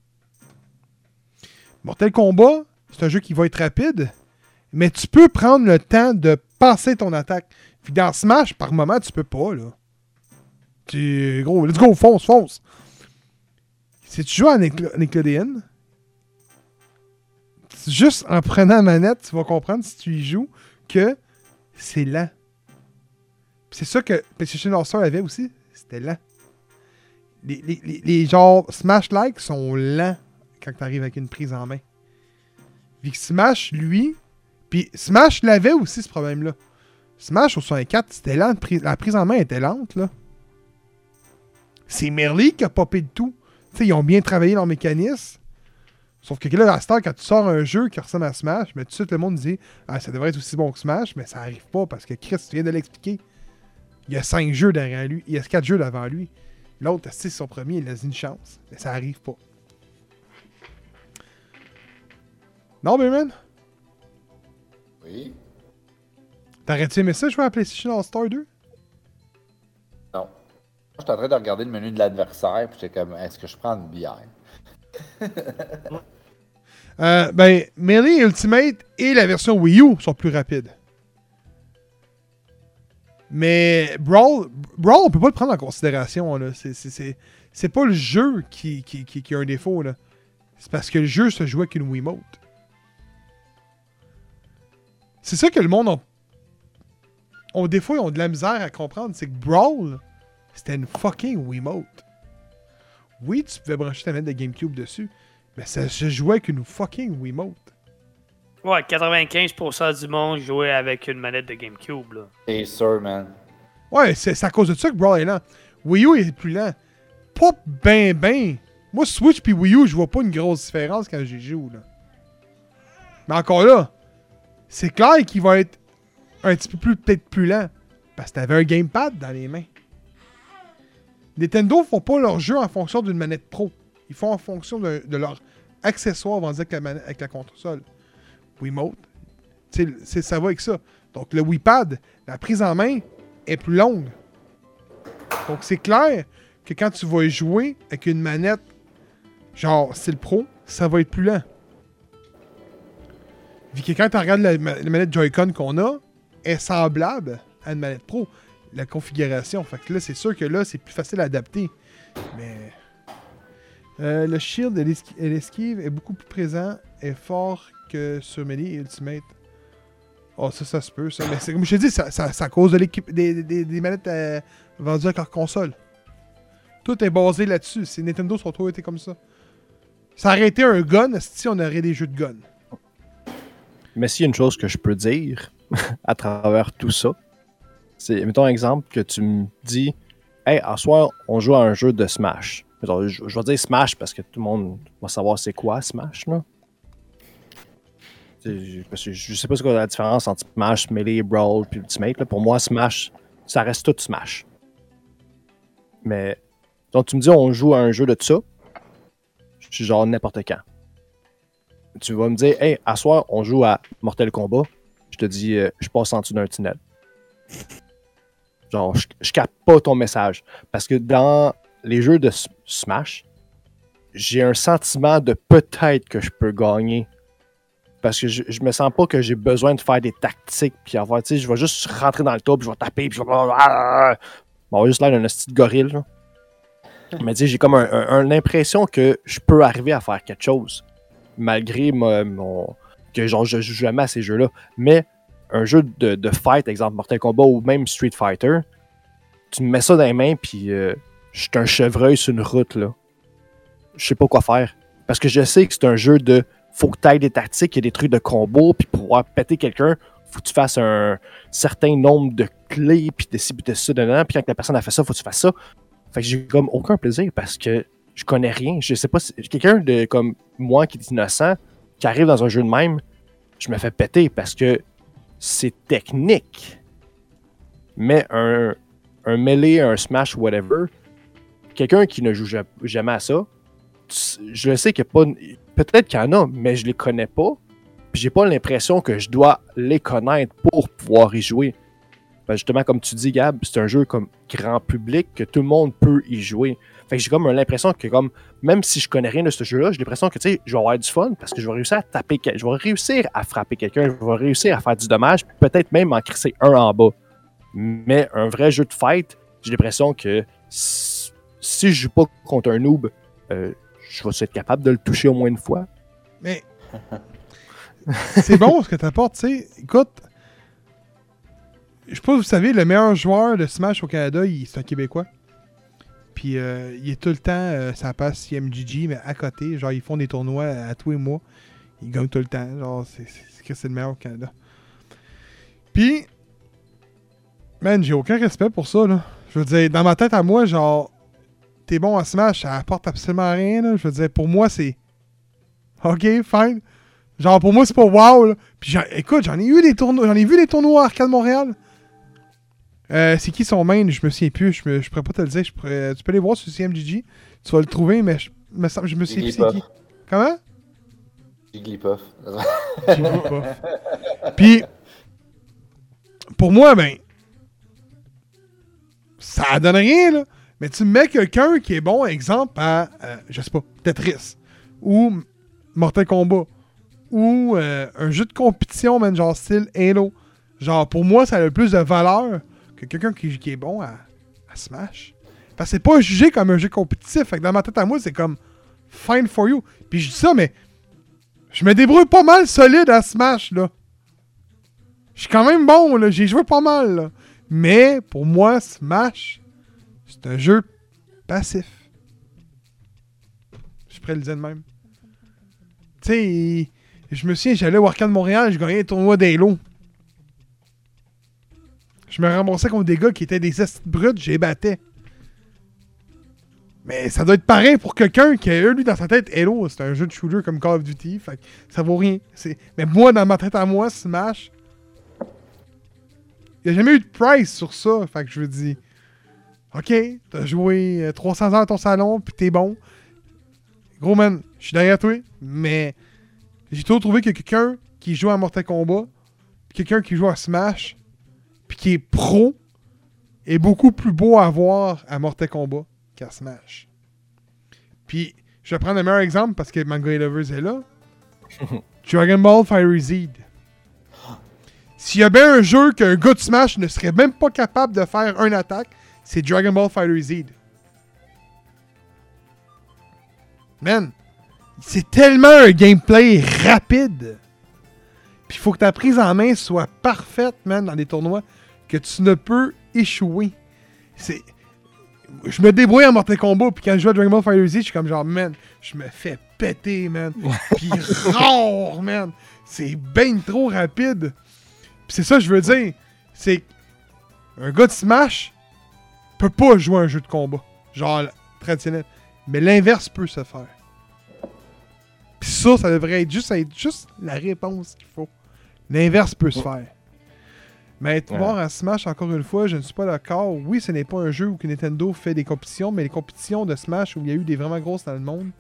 Mortal Kombat, c'est un jeu qui va être rapide, mais tu peux prendre le temps de passer ton attaque. Puis dans Smash, par moment, tu peux pas, là. Tu, gros, let's go, fonce, fonce. Si tu joues à Nickel- Nickelodeon, juste en prenant la manette, tu vas comprendre si tu y joues que c'est lent. C'est ça que PlayStation All-Star avait aussi, c'était lent. Les, les, genres Smash-like sont lents quand tu arrives avec une prise en main. Puis que Smash, lui, puis Smash l'avait aussi ce problème-là. Smash au 64, c'était lent, la prise en main était lente, là. C'est Merly qui a popé de tout. Tu sais, ils ont bien travaillé leur mécanisme. Sauf que là, à temps, quand tu sors un jeu qui ressemble à Smash, mais tout de suite, le monde dit Ah, ça devrait être aussi bon que Smash, mais ça arrive pas parce que Chris, tu viens de l'expliquer. Il y a 5 jeux derrière lui. Il y a 4 jeux devant lui. L'autre, c'est son premier, il laisse une chance. Mais ça arrive pas. Non, Bayman? Oui. T'aurais-tu aimé ça jouer à PlayStation All-Star 2? Non. Moi, je suis en train de regarder le menu de l'adversaire, puis j'étais comme, est-ce que je prends une bière? Euh, ben, Melee Ultimate et la version Wii U sont plus rapides. Mais Brawl, Brawl, on peut pas le prendre en considération. C'est- pas le jeu qui, a un défaut. C'est parce que le jeu se joue avec une Wiimote. C'est ça que le monde a. des fois, ils ont de la misère à comprendre. C'est que Brawl, c'était une fucking Wiimote. Oui, tu pouvais brancher ta manette de GameCube dessus. Mais ça se jouait avec une fucking Wiimote. Ouais, 95% du monde jouait avec une manette de GameCube. Là. C'est sûr, man. Ouais, c'est à cause de ça que Brawl est lent. Wii U est plus lent. Pas ben ben. Moi, Switch puis Wii U, je vois pas une grosse différence quand j'y joue, là. Mais encore là, c'est clair qu'il va être un petit peu plus, peut-être plus lent. Parce que t'avais un gamepad dans les mains. Nintendo font pas leur jeu en fonction d'une manette pro. Ils font en fonction de, de leur accessoire vendus avec la, avec la console. Wiimote, c'est- ça va avec ça. Donc le Wiipad, la prise en main est plus longue. Donc c'est clair que quand tu vas jouer avec une manette genre style pro, ça va être plus lent. Vu que quand tu regardes la, la manette Joy-Con qu'on a, est semblable à une manette pro. La configuration. Fait que là, c'est sûr que là, c'est plus facile à adapter. Mais. Euh, le shield et l'esqui- et l'esquive est beaucoup plus présent et fort que sur Melee et Ultimate. Oh, ça, ça se peut, ça. Mais c'est comme je te dis, ça, ça, à cause de l'équipe des, des, manettes euh, vendues avec leur console. Tout est basé là-dessus. C'est Nintendo sur toi été comme ça. Ça aurait été un gun, si on aurait des jeux de gun. Mais s'il y a une chose que je peux dire à travers tout ça, c'est, mettons un exemple que tu me dis, hey, à soir, on joue à un jeu de Smash. Je, vais dire Smash parce que tout le monde va savoir c'est quoi Smash, là. Parce que je sais pas c'est quoi la différence entre Smash, Melee, Brawl puis Ultimate. Pour moi, Smash, ça reste tout Smash. Mais, donc tu me dis on joue à un jeu de ça, je suis genre n'importe quand tu vas me dire, hey, à soir, on joue à Mortal Kombat. Je te dis, euh, je passe en dessous d'un tunnel. Genre, je, je capte pas ton message. Parce que dans les jeux de Smash, j'ai un sentiment de peut-être que je peux gagner. Parce que je, je me sens pas que j'ai besoin de faire des tactiques. Puis avoir, tu sais, je vais juste rentrer dans le puis je vais taper, puis je vais. Bon, on va juste l'air d'un petit gorille, là. Mais tu sais, j'ai comme un- un- un- l'impression que je peux arriver à faire quelque chose malgré mo- mon, que genre je joue jamais à ces jeux-là. Mais un jeu de, de fight, exemple Mortal Kombat ou même Street Fighter, tu me mets ça dans les mains, puis euh, je suis un chevreuil sur une route, là. Je sais pas quoi faire. Parce que je sais que c'est un jeu de. Faut que tu ailles des tactiques, a des trucs de combo, puis pour pouvoir péter quelqu'un, faut que tu fasses un certain nombre de clés, puis de ci, puis de ça, dedans. Puis quand la personne a fait ça, faut que tu fasses ça. Fait que j'ai comme aucun plaisir parce que je connais rien. Je sais pas si. Quelqu'un de comme moi qui est innocent, qui arrive dans un jeu de même, je me fais péter parce que c'est technique. Mais un, un melee, un smash, whatever, quelqu'un qui ne joue ja- jamais à ça, je sais qu'il y a pas. Peut-être qu'il y en a, mais je les connais pas. Puis j'ai pas l'impression que je dois les connaître pour pouvoir y jouer. Que justement, comme tu dis, Gab, c'est un jeu comme grand public que tout le monde peut y jouer. Fait que j'ai comme l'impression que comme même si je connais rien de ce jeu-là, j'ai l'impression que tu sais, je vais avoir du fun parce que je vais réussir à taper, je vais réussir à frapper quelqu'un, je vais réussir à faire du dommage, peut-être même en crisser un en bas. Mais un vrai jeu de fight, j'ai l'impression que si, je joue pas contre un noob, euh, je vais être capable de le toucher au moins une fois. Mais c'est bon ce que t'apportes, tu sais. Écoute, je sais pas vous savez, le meilleur joueur de Smash au Canada, c'est un Québécois. Puis euh, il est tout le temps, euh, ça passe CMGG, mais à côté, genre ils font des tournois à, tous les mois. Ils gagnent tout le temps. Genre, c'est que c'est le meilleur au Canada. Puis, man, j'ai aucun respect pour ça, là. Je veux dire, dans ma tête à moi, genre, t'es bon à Smash, ça apporte absolument rien, là. Je veux dire, pour moi, c'est. Ok, fine. Genre, pour moi, c'est pas wow, là. Puis, écoute, j'en ai eu des tournois, j'en ai vu des tournois à Arcade Montréal. Euh, c'est qui son main? Je me souviens plus. Je, je pourrais pas te le dire. Je pourrais- tu peux les voir sur CMGG. Tu vas le trouver, mais je, me, semble- je me souviens plus c'est qui. Jigglypuff. Comment? Jigglypuff. Pas. Puis, pour moi, ben, ça donne rien, là. Mais tu mets quelqu'un qui est bon, exemple, à, euh, je sais pas, Tetris, ou Mortal Kombat, ou euh, un jeu de compétition, man, genre style Halo. Genre, pour moi, ça a le plus de valeur que quelqu'un qui, est bon à, Smash. Parce c'est pas jugé comme un jeu compétitif. Fait que dans ma tête à moi, c'est comme fine for you. Puis je dis ça, mais je me débrouille pas mal solide à Smash, là. Je suis quand même bon, là. J'ai joué pas mal, là. Mais, pour moi, Smash, c'est un jeu passif. Je pourrais le dire de même. Tu sais, je me souviens, j'allais au Arcade Montréal, je gagnais un tournoi d'Halo. Je me remboursais contre des gars qui étaient des estis bruts, j'ai battais. Mais ça doit être pareil pour quelqu'un qui a eu, lui, dans sa tête, Halo, c'est un jeu de shooter comme Call of Duty, fait ça vaut rien. Mais moi, dans ma tête à moi, Smash, il n'y a jamais eu de price sur ça, fait je veux dire, ok, t'as joué euh, 300 ans à ton salon, puis t'es bon. Gros man, je suis derrière toi, mais j'ai toujours trouvé que quelqu'un qui joue à Mortal Kombat, quelqu'un qui joue à Smash, puis qui est pro, est beaucoup plus beau à voir à Mortal Kombat qu'à Smash. Puis, je vais prendre le meilleur exemple parce que Manga Lovers est là. Dragon Ball Fire Z. S'il y a bien un jeu qu'un gars de Smash ne serait même pas capable de faire une attaque, c'est Dragon Ball Fighter Z. Man, c'est tellement un gameplay rapide. Puis il faut que ta prise en main soit parfaite, man, dans les tournois, que tu ne peux échouer. C'est. Je me débrouille en Mortal Kombat, puis quand je joue à Dragon Ball Fighter Z, je suis comme genre, man, je me fais péter, man. Puis rare, man. C'est bien trop rapide. Puis c'est ça que je veux dire. C'est. Un gars de Smash peut pas jouer un jeu de combat. Genre traditionnel. Mais l'inverse peut se faire. Puis ça, ça devrait être juste, être juste la réponse qu'il faut. L'inverse peut se faire. Mais être Ouais. mort à Smash, encore une fois, je ne suis pas d'accord. Oui, ce n'est pas un jeu où que Nintendo fait des compétitions, mais les compétitions de Smash où il y a eu des vraiment grosses dans le monde,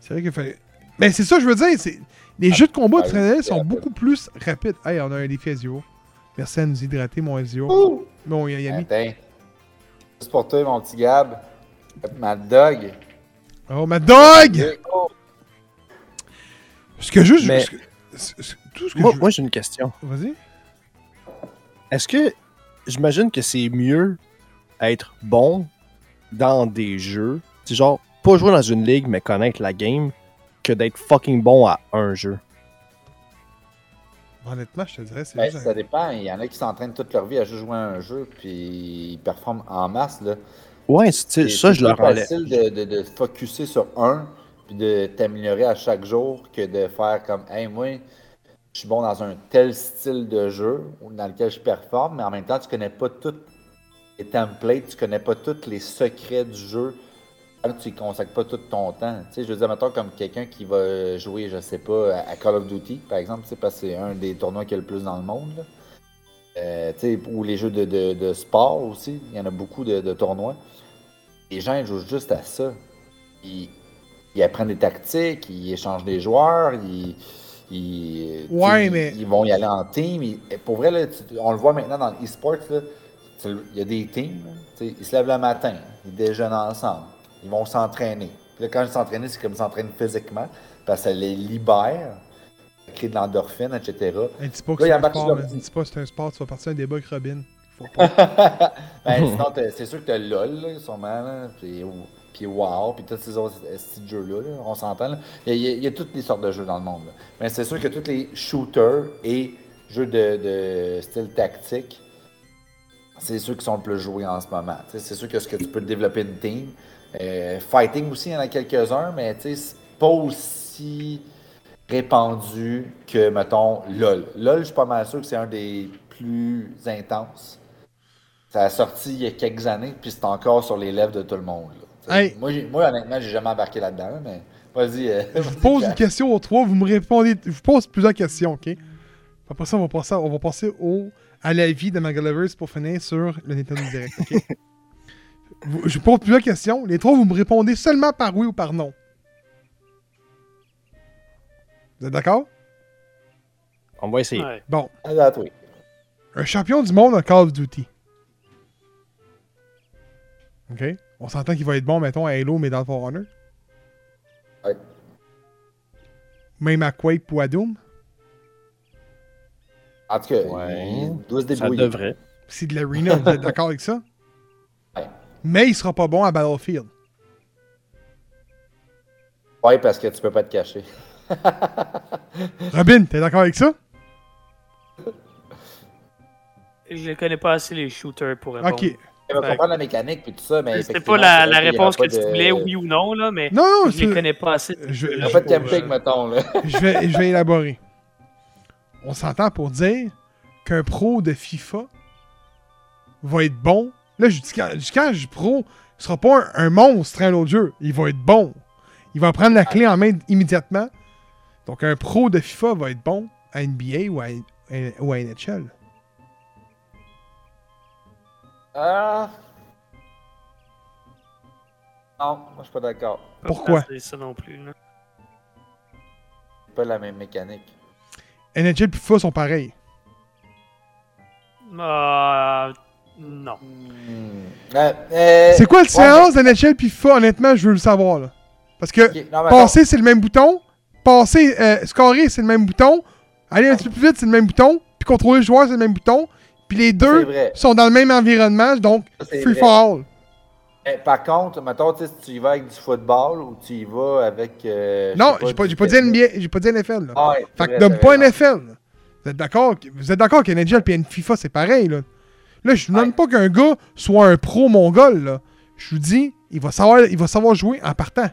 c'est vrai qu'il fait. Mais c'est ça que je veux dire. c'est Les jeux de combat ah traditionnels sont beaucoup plus rapides. Hey, on a un défi F0. Merci à nous hydrater, mon F0. Ouh! Bon, Yami. Attends. C'est pour toi, mon petit Gab. Ma dog. Oh, ma dog! Ce que juste. Mais- ce que- ce- ce- tout ce que Moi, je- moi, j'ai une question. Vas-y. Est-ce que j'imagine que c'est mieux être bon dans des jeux, c'est genre pas jouer dans une ligue mais connaître la game, que d'être fucking bon à un jeu? Honnêtement, je te dirais, c'est Ben, juste. ça dépend. Il y en a qui s'entraînent toute leur vie à juste jouer à un jeu, puis ils performent en masse. Là. Ouais, c'est- C'est ça je c'est leur plus enlève. facile de, de, de focuser sur un, puis de t'améliorer à chaque jour que de faire comme, hey, moi, je suis bon dans un tel style de jeu dans lequel je performe, mais en même temps, tu connais pas tous les templates, tu connais pas tous les secrets du jeu. Tu y consacres pas tout ton temps. Tu sais, je veux dire, comme quelqu'un qui va jouer, je sais pas, à- Call of Duty, par exemple, tu sais, parce que c'est un des tournois qu'il y a le plus dans le monde. Euh, ou les jeux de, de- sport aussi, il y en a beaucoup de, de tournois. Les gens ils jouent juste à ça. Ils, ils apprennent des tactiques, ils échangent des joueurs, ils, ils, Ouais, mais- ils vont y aller en team. Ils- pour vrai, là, tu- on le voit maintenant dans l'e-sport, il y a des teams, ils se lèvent le matin, ils déjeunent ensemble, ils vont s'entraîner. Puis là, quand ils s'entraînent, c'est comme ils s'entraînent physiquement, parce que ça les libère, ça crée de l'endorphine, etc. Hey, dis pas que c'est un sport. Dis pas c'est un sport, tu vas partir un débat avec Robin. Faut pas. Ben, sinon, c'est sûr que t'as LOL, là, sûrement, là, puis, puis WoW, puis tous ces autres euh, petits jeux-là, là, on s'entend. là. Il y, a, toutes les sortes de jeux dans le monde. Mais c'est sûr que tous les shooters et jeux de, style tactique, c'est ceux qui sont le plus joués en ce moment. C'est sûr que ce que tu peux développer une team. Euh, fighting aussi, il y en a quelques-uns, mais c'est pas aussi répandu que, mettons, LOL. LOL, je suis pas mal sûr que c'est un des plus intenses. Ça a sorti il y a quelques années, puis c'est encore sur les lèvres de tout le monde. Hey. Moi, honnêtement, j'ai jamais embarqué là-dedans, là, mais vas-y. euh, Je vous pose une question aux trois, vous me répondez. Je vous pose plusieurs questions, ok? Après ça, on va passer, on va passer au, à l'avis de Magalovers pour finir sur le Nintendo Direct, ok? Vous- je vous pose plusieurs questions. Les trois, vous me répondez seulement par oui ou par non. Vous êtes d'accord? On va essayer. Ouais. Bon. Un champion du monde en Call of Duty. OK? On s'entend qu'il va être bon, mettons, à Halo, mais dans For Honor. Ouais. Même à Quake ou à Doom. En tout cas, Ouais. il doit se Ça débrouiller. devrait. C'est de l'arena, vous êtes d'accord avec ça? Ouais. Mais il sera pas bon à Battlefield. Ouais, parce que tu peux pas te cacher. Robin, t'es d'accord avec ça? Je ne connais pas assez les shooters pour répondre. Ok. Vas Ouais. comprendre la mécanique puis tout ça, mais. C'est effectivement, pas la, réponse que tu de- voulais, oui ou non, là, mais Non, non, je les c'est- connais pas assez. Je, Il y a je- pas de camping, mettons, là. je vais, je vais élaborer. On s'entend pour dire qu'un pro de FIFA va être bon. Là, je dis quand, je quand je pro, ce sera pas un, un monstre, un autre jeu. Il va être bon. Il va prendre la clé en main immédiatement. Donc, un pro de FIFA va être bon à NBA ou à, ou à NHL. Ah. Non, moi, je suis pas d'accord. Pourquoi? penser ça non plus. là. C'est pas la même mécanique. NHL et FIFA sont pareils. Ah, non. Hmm. Euh, euh, C'est quoi la ouais, différence d'NHL puis FIFA, honnêtement, je veux le savoir. Là. Parce que mais- non, mais passer, c'est le même bouton. Passer, euh, scorer, c'est le même bouton. Aller un petit peu plus vite, c'est le même bouton. Puis contrôler le joueur, c'est le même bouton. Puis les deux sont dans le même environnement, donc free vrai. for all. Eh, Par contre, mettons, tu sais, si tu y vas avec du football ou tu y vas avec. euh, Non, j'ai pas, pas dit. NBA, j'ai pas dit NFL. Là. Ah ouais, fait vrai, que t'as pas. NFL. là. Vous êtes d'accord Vous êtes d'accord que NHL et FIFA, c'est pareil. Là, là je ne demande pas qu'un gars soit un pro mongol. Là. Je vous dis, il va, savoir, il va savoir jouer en partant.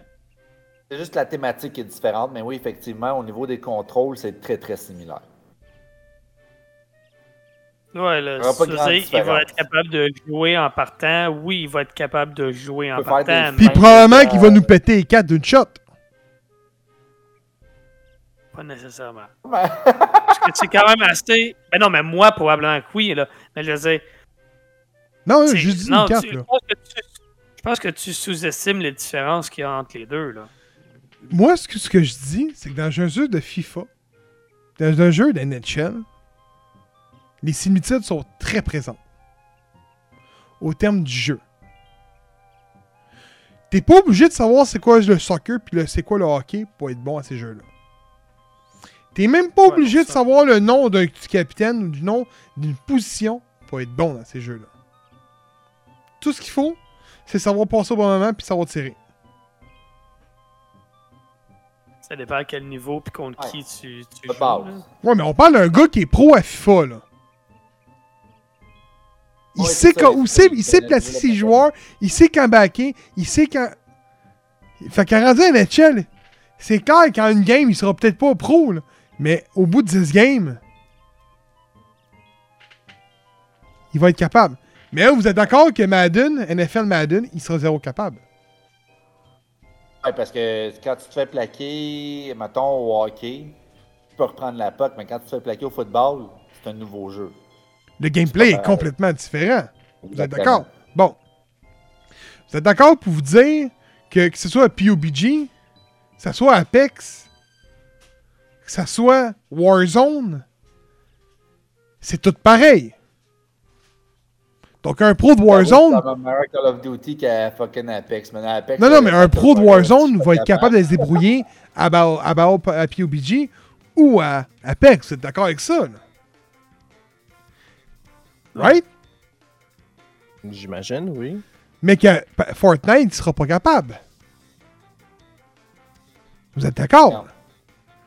C'est juste la thématique qui est différente, mais oui, effectivement, au niveau des contrôles, c'est très très similaire. Dire, il va être capable de jouer en partant. Oui, il va être capable de jouer en des partant, Puis probablement qu'il va nous péter les quatre d'une shot. pas nécessairement. Parce que c'est quand même assez. Ben non, mais moi, probablement que oui, là. Mais je veux dire. Non, j'ai juste dit non, une carte. tu- Là. je pense que tu- je pense que tu sous-estimes les différences qu'il y a entre les deux, là. Moi, ce que, ce que je dis, c'est que dans un jeu de FIFA, dans un jeu de NHL, les similitudes sont très présentes. Au terme du jeu. T'es pas obligé de savoir c'est quoi le soccer puis le- c'est quoi le hockey pour être bon à ces jeux-là. T'es même pas Ouais, obligé de savoir le nom d'un du capitaine ou du nom d'une position pour être bon dans ces jeux-là. Tout ce qu'il faut, c'est savoir passer au bon moment puis savoir tirer. Ça dépend à quel niveau puis contre Ouais. qui tu, tu joues. là. Ouais, mais on parle d'un gars qui est pro à FIFA, là. Il Ouais, sait, c'est ça, quand, il il sait- placer ses joueurs, il sait quand backer, il sait quand. Fait qu'à rendu à NHL, c'est clair qu'en une game, il sera peut-être pas pro, là. Mais au bout de 10 games, il va être capable. Mais là, vous êtes d'accord que Madden, NFL Madden, il sera zéro capable? Ouais, parce que quand tu te fais plaquer, mettons, au hockey, tu peux reprendre la puck, mais quand tu te fais plaquer au football, c'est un nouveau jeu. Le gameplay est pareil. complètement différent. Vous êtes d'accord? Bon. Vous êtes d'accord pour vous dire que, que ce soit à PUBG, que ce soit Apex, que ce soit Warzone, c'est tout pareil. Donc, un pro de Warzone. comme un Call of Duty qu'à fucking Apex. Mais dans Apex, Non, non, euh, mais un pro de Warzone va être capable de se débrouiller à, à, Battle- à PUBG ou à Apex. Vous êtes d'accord avec ça? là? Right? J'imagine, oui. Mais que Fortnite ne sera pas capable. Vous êtes d'accord?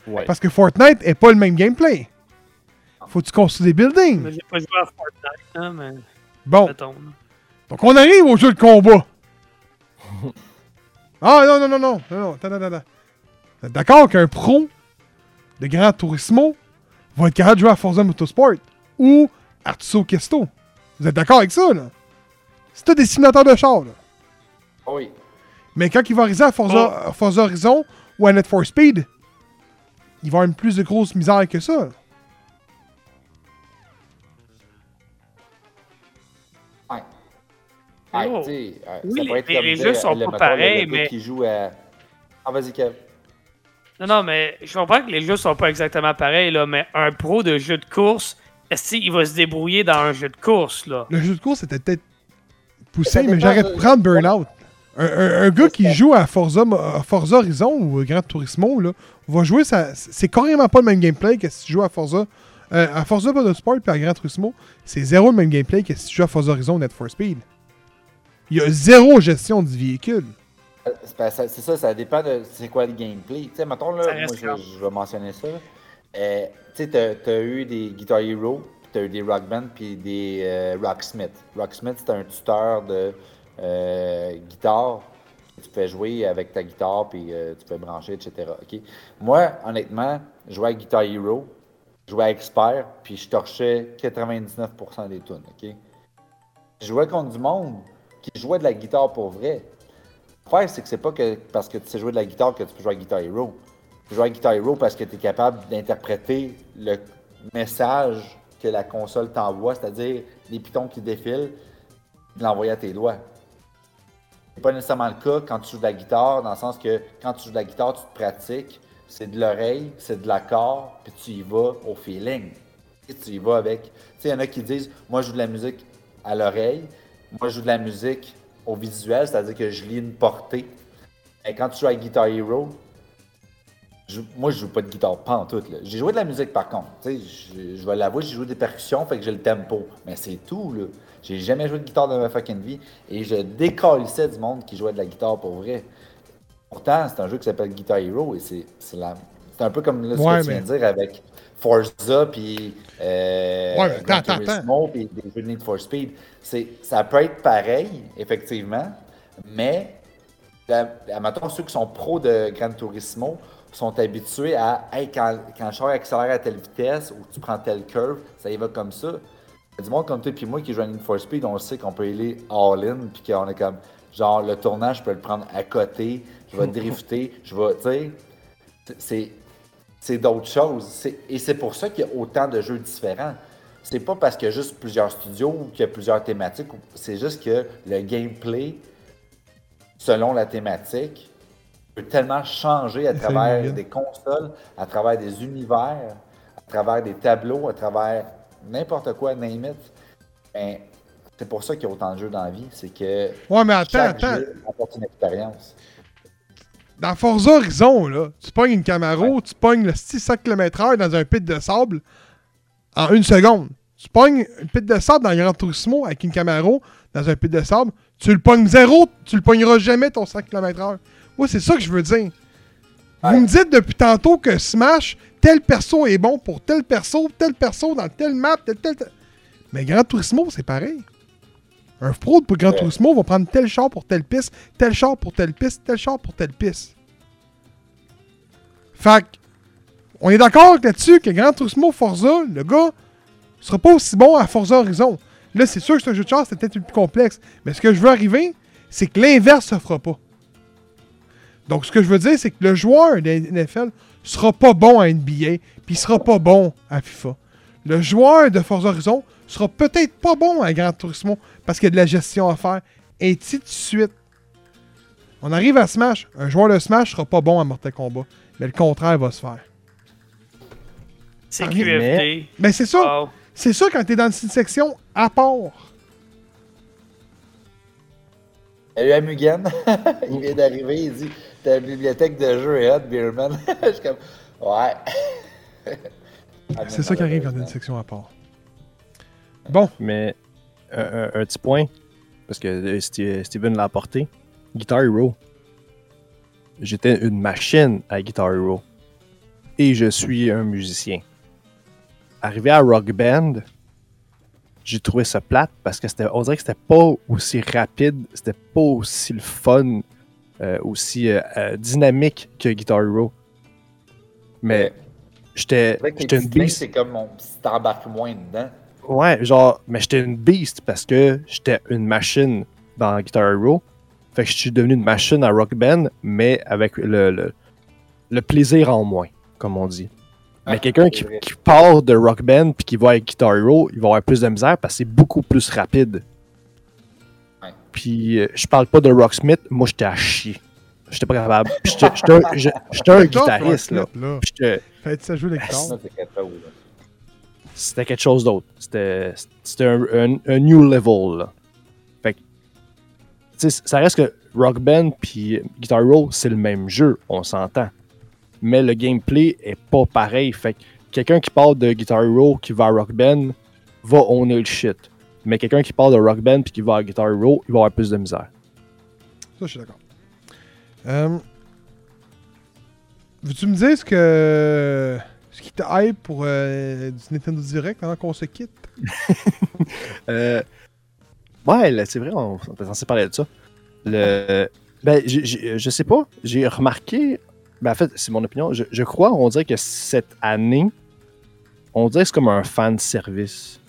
Ouais. Parce que Fortnite n'est pas le même gameplay. Faut que tu construis des Mais buildings. J'ai pas joué à Fortnite, hein, mais Bon, donc on arrive au jeu de combat. Ah non, non, non, non. non, non. Attends, attends, attends. Vous êtes D'accord qu'un pro de Gran Turismo va être capable de jouer à Forza Motorsport? Ou Artuso Kesto. Vous êtes d'accord avec ça, là? C'est des simulateurs de char, là. Oui. Mais quand il va arriver à Forza, à Forza Horizon ou à Net for Speed, il va avoir une plus de grosse misère que ça. Ouais. Ouais, Oh. tu sais, euh, Oui, ça pourrait être les- les jeux sont le- pas pareils, mais- qui joue à... Ah, vas-y, Kev. Non, non, mais je comprends que les jeux sont pas exactement pareils, là, mais un pro de jeu de course, est-ce qu'il va se débrouiller dans un jeu de course, là? Le jeu de course était peut-être poussé, mais j'aurais de- prendre Burnout. Un, un- un gars qui joue à Forza, à Forza Horizon ou Gran Turismo là, va jouer ça. C'est carrément pas le même gameplay que si tu joues à Forza. euh, à Forza Motorsport puis à Gran Turismo, c'est zéro le même gameplay que si tu joues à Forza Horizon ou Net for Speed. Il y a zéro gestion du véhicule. Euh, C'est ça- ça, dépend de c'est quoi le gameplay. Tu sais, mettons, là, moi, je, je vais mentionner ça. Euh, tu sais, t'as- t'as eu des Guitar Hero, puis t'as eu des Rock Band, puis des euh, Rocksmith. Rocksmith, c'est un tuteur de euh, guitare. Tu peux jouer avec ta guitare, puis euh, tu peux brancher, etc. Moi, honnêtement, je jouais à Guitar Hero, je jouais à Expert, puis je torchais 99% des tunes. Je jouais contre du monde qui jouait de la guitare pour vrai. L'affaire, c'est que c'est pas que parce que tu sais jouer de la guitare que tu peux jouer à Guitar Hero. Jouer à Guitar Hero parce que tu es capable d'interpréter le message que la console t'envoie, c'est-à-dire des pitons qui défilent, de l'envoyer à tes doigts. C'est pas nécessairement le cas quand tu joues de la guitare, dans le sens que quand tu joues de la guitare, tu te pratiques, c'est de l'oreille, c'est de l'accord, puis tu y vas au feeling. Et tu y vas avec. Tu sais, il y en a qui disent Moi, je joue de la musique à l'oreille, moi, je joue de la musique au visuel, c'est-à-dire que je lis une portée. Et quand tu joues à Guitar Hero, je- moi, je joue pas de guitare, pas en tout. J'ai joué de la musique par contre. Je, je vais l'avouer, j'ai joué des percussions, fait que j'ai le tempo. Mais c'est tout, là. J'ai jamais joué de guitare de ma fucking vie. Et je décalissais du monde qui jouait de la guitare pour vrai. Pourtant, c'est un jeu qui s'appelle Guitar Hero et c'est un peu comme là, ce Ouais, que tu viens de dire avec Forza puis euh, Ouais, Gran Turismo puis des jeux de Need for Speed. Ça peut être pareil, effectivement, mais la- admettons, ceux qui sont pros de Gran Turismo sont habitués à hey, quand, quand le char accélère à telle vitesse ou tu prends telle curve, ça y va comme ça. Du monde comme toi et moi qui joue à Need for Speed, on le sait qu'on peut y aller all-in, puis qu'on est comme, genre, le tournage, je peux le prendre à côté, je vais drifter, je vais, tu sais, c'est, c'est d'autres choses. Et c'est pour ça qu'il y a autant de jeux différents. C'est pas parce qu'il y a juste plusieurs studios ou qu'il y a plusieurs thématiques, c'est juste que le gameplay, selon la thématique, peut tellement changer à travers des consoles, à travers des univers, à travers des tableaux, à travers n'importe quoi, name it. Ben, c'est pour ça qu'il y a autant de jeux dans la vie, c'est que Ouais, mais attends, chaque attends. jeu apporte une expérience. Dans Forza Horizon, là, tu pognes une Camaro, tu pognes le 600 km/h dans un pit de sable en une seconde. Tu pognes une pit de sable dans Gran Turismo avec une Camaro dans un pit de sable, tu le pognes zéro, tu le pogneras jamais ton 100 km/h. Moi, c'est ça que je veux dire. Vous me dites depuis tantôt que Smash, tel perso est bon pour tel perso, tel perso dans tel map, tel tel. tel. Mais Gran Turismo, c'est pareil. Un pro pour Gran Ouais. Turismo va prendre tel char pour telle piste, tel char pour telle piste, tel char pour telle piste. Fait que, on est d'accord là-dessus que Gran Turismo Forza, le gars, sera pas aussi bon à Forza Horizon. Là, c'est sûr que c'est un jeu de char, c'est peut-être plus complexe. Mais ce que je veux arriver, c'est que l'inverse se fera pas. Donc, ce que je veux dire, c'est que le joueur de NFL sera pas bon à NBA, puis il sera pas bon à FIFA. Le joueur de Forza Horizon sera peut-être pas bon à Gran Turismo parce qu'il y a de la gestion à faire, et ainsi de suite. On arrive à Smash. Un joueur de Smash sera pas bon à Mortal Kombat, mais le contraire va se faire. C'est Ah, QFD. Mais c'est ça. Wow. C'est ça quand t'es dans une section à part. Salut à Mugen. il vient d'arriver, il dit Ta bibliothèque de jeux est hot, Beerman. Je suis comme Ouais. C'est ça qui arrive quand il y a une section à part. Bon, Mais un, un- un petit point, parce que euh, Sti- Steven l'a apporté. Guitar Hero. J'étais une machine à Guitar Hero. Et je suis un musicien. Arrivé à Rock Band, j'ai trouvé ça plate parce que c'était, on dirait que c'était pas aussi rapide, c'était pas aussi le fun, euh, aussi euh, euh, dynamique que Guitar Hero. Mais j'étais, une beast. c'est comme mon petit t'embarques moins dedans. Ouais, genre, mais j'étais une beast parce que j'étais une machine dans Guitar Hero. Fait que je suis devenu une machine à Rock Band, mais avec le, le, le plaisir en moins, comme on dit. Mais Ah, quelqu'un c'est qui, qui part de Rock Band puis qui va avec Guitar Hero, il va avoir plus de misère parce que c'est beaucoup plus rapide. Puis euh, je parle pas de Rocksmith, moi j'étais à chier. J'étais pas capable. J'étais un, guitariste, là. Là. J'étais- ça jouer là. c'était quelque chose d'autre. C'était c'était un, un- un new level. Là. Fait que, tu sais, ça reste que Rock Band puis Guitar Hero, c'est le même jeu, on s'entend. Mais le gameplay est pas pareil. Fait que quelqu'un qui parle de Guitar Hero qui va à Rock Band va owner le shit. Mais quelqu'un qui parle de Rock Band puis qui va à Guitar Hero, il va avoir plus de misère. Ça, je suis d'accord. Euh, Veux-tu me dire ce que. Ce qui te hype pour euh, du Nintendo Direct avant qu'on se quitte? Euh, ouais, c'est vrai, on, on était censé parler de ça. Le, ben, j'ai- je sais pas, j'ai remarqué, ben, en fait, c'est mon opinion, je, je crois, on dirait que cette année, on dirait que c'est comme un fan service.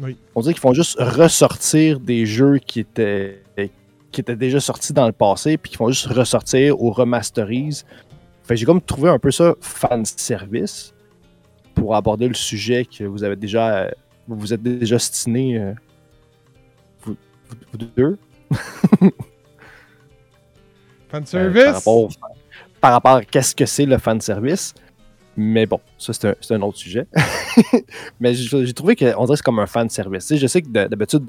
Oui. On dirait qu'ils font juste ressortir des jeux qui étaient, qui étaient déjà sortis dans le passé, puis qu'ils font juste ressortir ou remasterise. Fait j'ai comme trouvé un peu ça fan service pour aborder le sujet que vous avez déjà vous vous êtes déjà stiné euh, vous, vous- vous deux euh, Fanservice? par rapport, par rapport à qu'est-ce que c'est le fan service. Mais bon, ça c'est un, un autre sujet. Mais j'ai trouvé qu'on dirait que c'est comme un fan service. Je sais que de- d'habitude,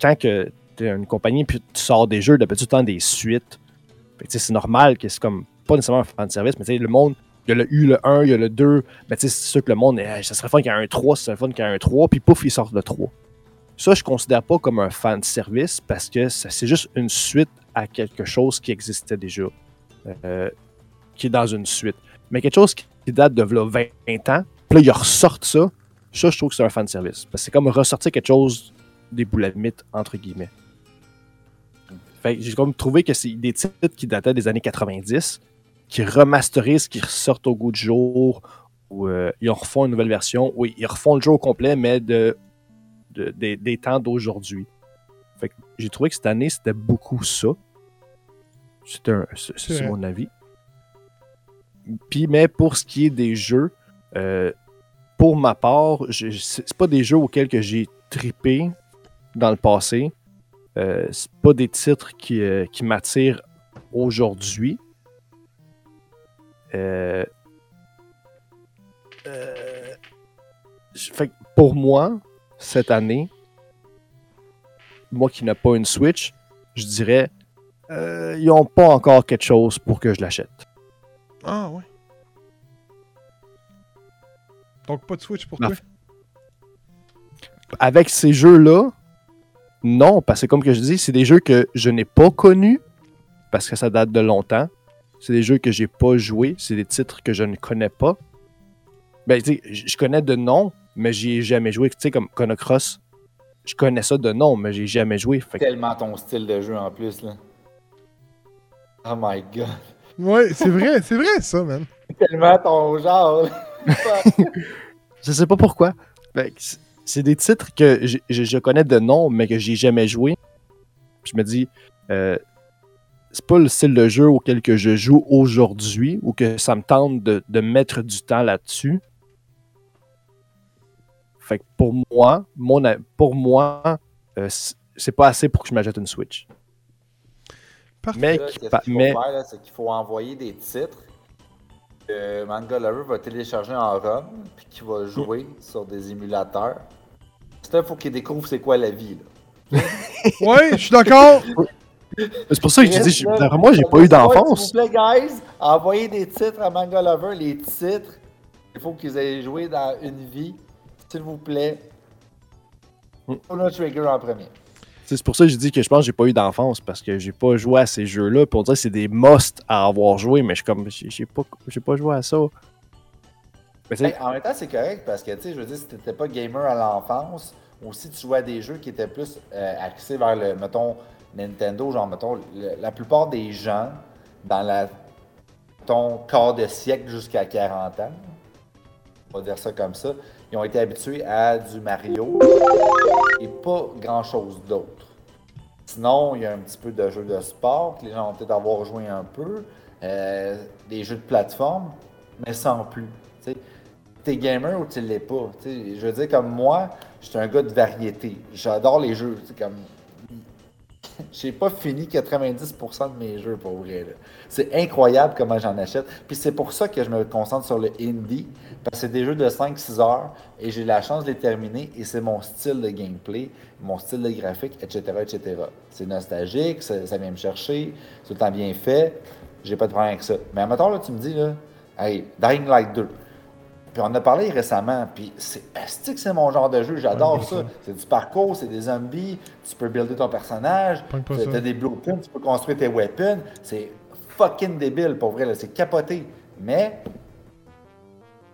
quand tu es une compagnie puis tu sors des jeux, d'habitude tu des suites. Que, c'est normal que c'est comme pas nécessairement un fan service, mais le monde, il y a le U, le 1, il y a le 2. Mais c'est sûr que le monde, eh, ça serait fun qu'il y ait un 3, ça serait fun qu'il y ait un 3, puis pouf, il sort le 3. Ça, je considère pas comme un fan service parce que c'est juste une suite à quelque chose qui existait déjà, euh, qui est dans une suite. Mais quelque chose qui qui date de v'là 20 ans, puis là, ils ressortent ça, ça, je trouve que c'est un fan service. Parce que c'est comme ressortir quelque chose des boulamites, entre guillemets. Fait j'ai comme trouvé que c'est des titres qui dataient des années 90, qui remasterisent, qui ressortent au goût du jour, ou euh, ils en refont une nouvelle version, ou ils refont le jeu au complet, mais de, de- des- des temps d'aujourd'hui. Fait que j'ai trouvé que cette année, c'était beaucoup ça. C'est un- c'est- mon avis. Puis, mais pour ce qui est des jeux, euh, pour ma part, c'est pas des jeux auxquels que j'ai tripé dans le passé. Euh, c'est pas des titres qui, euh, qui m'attirent aujourd'hui. Euh, fait que pour moi, cette année, moi qui n'ai pas une Switch, je dirais, ils n'ont pas encore quelque chose pour que je l'achète. Ah, ouais. Donc, pas de Switch pour Non. toi? avec ces jeux-là, non, parce que comme que je dis, c'est des jeux que je n'ai pas connus, parce que ça date de longtemps. C'est des jeux que j'ai pas joués, c'est des titres que je ne connais pas. Ben, tu sais, je connais de nom, mais j'y ai jamais joué. Tu sais, comme Chrono Cross, je connais ça de nom, mais j'ai jamais joué. Fait que- Tellement ton style de jeu en plus, là. Oh my god. Ouais, c'est vrai, c'est vrai ça, man. Tellement ton genre. Je sais pas pourquoi. Que c'est- des titres que je, je- je connais de nom, mais que j'ai jamais joué. Puis je me dis, euh, c'est pas le style de jeu auquel que je joue aujourd'hui ou que ça me tente de, de mettre du temps là-dessus. Fait que pour moi, mon, pour moi, euh, c'est pas assez pour que je m'achète une Switch. Parfait. Mais, Là, qu'il faut mais faire, là, c'est qu'il faut envoyer des titres que Manga Lover va télécharger en ROM, puis qu'il va jouer sur des émulateurs. Ça, il faut qu'il découvre c'est quoi la vie, là. Ouais, je suis d'accord. C'est pour ça que je dis, Là, d'après moi, j'ai pas eu d'enfance. S'il vous plaît, guys, envoyez des titres à Manga Lover. Les titres, il faut qu'ils aient joué dans une vie. S'il vous plaît. Hmm. Chrono Trigger en premier. C'est pour ça que je dis que je pense que j'ai pas eu d'enfance parce que j'ai pas joué à ces jeux-là. Puis on dirait que c'est des must à avoir joué, mais je suis comme, j'ai j'ai pas, j'ai pas joué à ça. Mais Hey, en même temps, c'est correct parce que, tu sais, je veux dire, si t'étais pas gamer à l'enfance, ou si tu jouais à des jeux qui étaient plus euh, axés vers le, mettons, Nintendo, genre, mettons, le- la plupart des gens, dans la, ton quart de siècle jusqu'à 40 ans, on va dire ça comme ça, ils ont été habitués à du Mario et pas grand-chose d'autre. Sinon, il y a un petit peu de jeux de sport que les gens ont peut-être avoir joué un peu, euh, des jeux de plateforme, mais sans plus. T'es gamer ou tu l'es pas. Je veux dire, comme moi, je suis un gars de variété. J'adore les jeux. comme... J'ai pas fini 90% de mes jeux, pour vrai. C'est incroyable comment j'en achète. Puis c'est pour ça que je me concentre sur le indie, parce que c'est des jeux de 5-6 heures, et j'ai la chance de les terminer, et c'est mon style de gameplay, mon style de graphique, etc.. C'est nostalgique, ça, vient me chercher, c'est tout bien fait, j'ai pas de problème avec ça. Mais à là, tu me dis, là, hey, Dying Light 2. Puis on en a parlé récemment, puis c'est que c'est mon genre de jeu, j'adore Ouais, ça. ça. C'est du parcours, c'est des zombies, tu peux builder ton personnage, t'as des blueprints, tu peux construire tes weapons, c'est fucking débile pour vrai, c'est capoté. Mais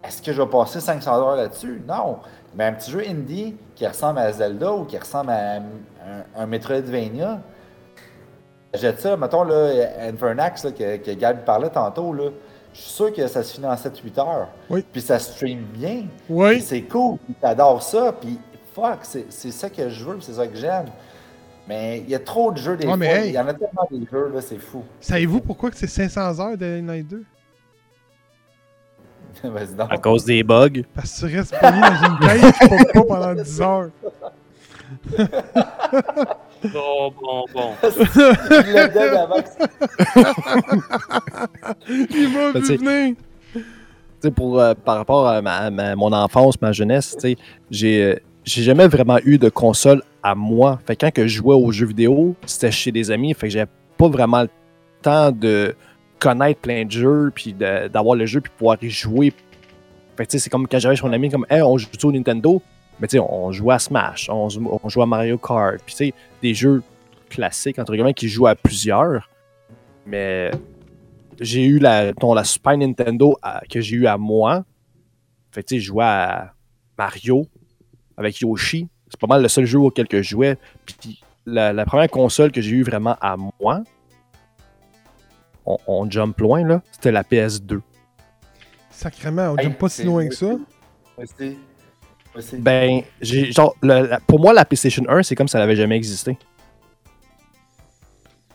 est-ce que je vais passer 500 heures là-dessus? Non. Mais un petit jeu indie qui ressemble à Zelda ou qui ressemble à un, un Metroidvania, jette ça, mettons là, Infernax là, que, que Gab parlait tantôt, là, je suis sûr que ça se finit en 7-8 heures. Oui. Puis ça stream bien. Puis Oui. C'est cool, puis t'adores ça, puis fuck, c'est c'est ça que je veux, puis c'est ça que j'aime. Mais il y a trop de jeux des Ouais, fois. mais hey. Il y en a tellement des jeux, là, c'est fou. Savez-vous pourquoi que c'est 500 heures de Night 2? Vas-y, donc. à cause des bugs? Parce que tu restes pogné dans une qui pompe pas pendant 10 heures. Bon, bon, bon. Il l'a dead avant que- Il m'a Ben, vu venir. Pour, euh, par rapport à, ma- à ma- mon enfance, ma jeunesse, tu sais, j'ai euh, j'ai jamais vraiment eu de console à moi. Fait que quand que je jouais aux jeux vidéo, c'était chez des amis. Fait que j'avais pas vraiment le temps de connaître plein de jeux, puis d'avoir le jeu, puis pouvoir y jouer. Fait que tu sais, c'est comme quand j'avais chez mon ami, comme, hey, on joue au Nintendo. Mais tu sais, on jouait à Smash, on, on jouait à Mario Kart, puis tu sais, des jeux classiques, entre guillemets, qui jouent à plusieurs. Mais j'ai eu la, ton, la Super Nintendo à- que j'ai eu à moi. Fait que tu sais, je jouais à Mario avec Yoshi. C'est pas mal le seul jeu auquel que je jouais. Puis la, la première console que j'ai eu vraiment à moi, on, on jump loin là, c'était la PS2. Sacrément, on Hey, jump pas si loin que ça. Ben, j'ai genre, le- la- pour moi, la PlayStation 1, c'est comme si ça n'avait jamais existé.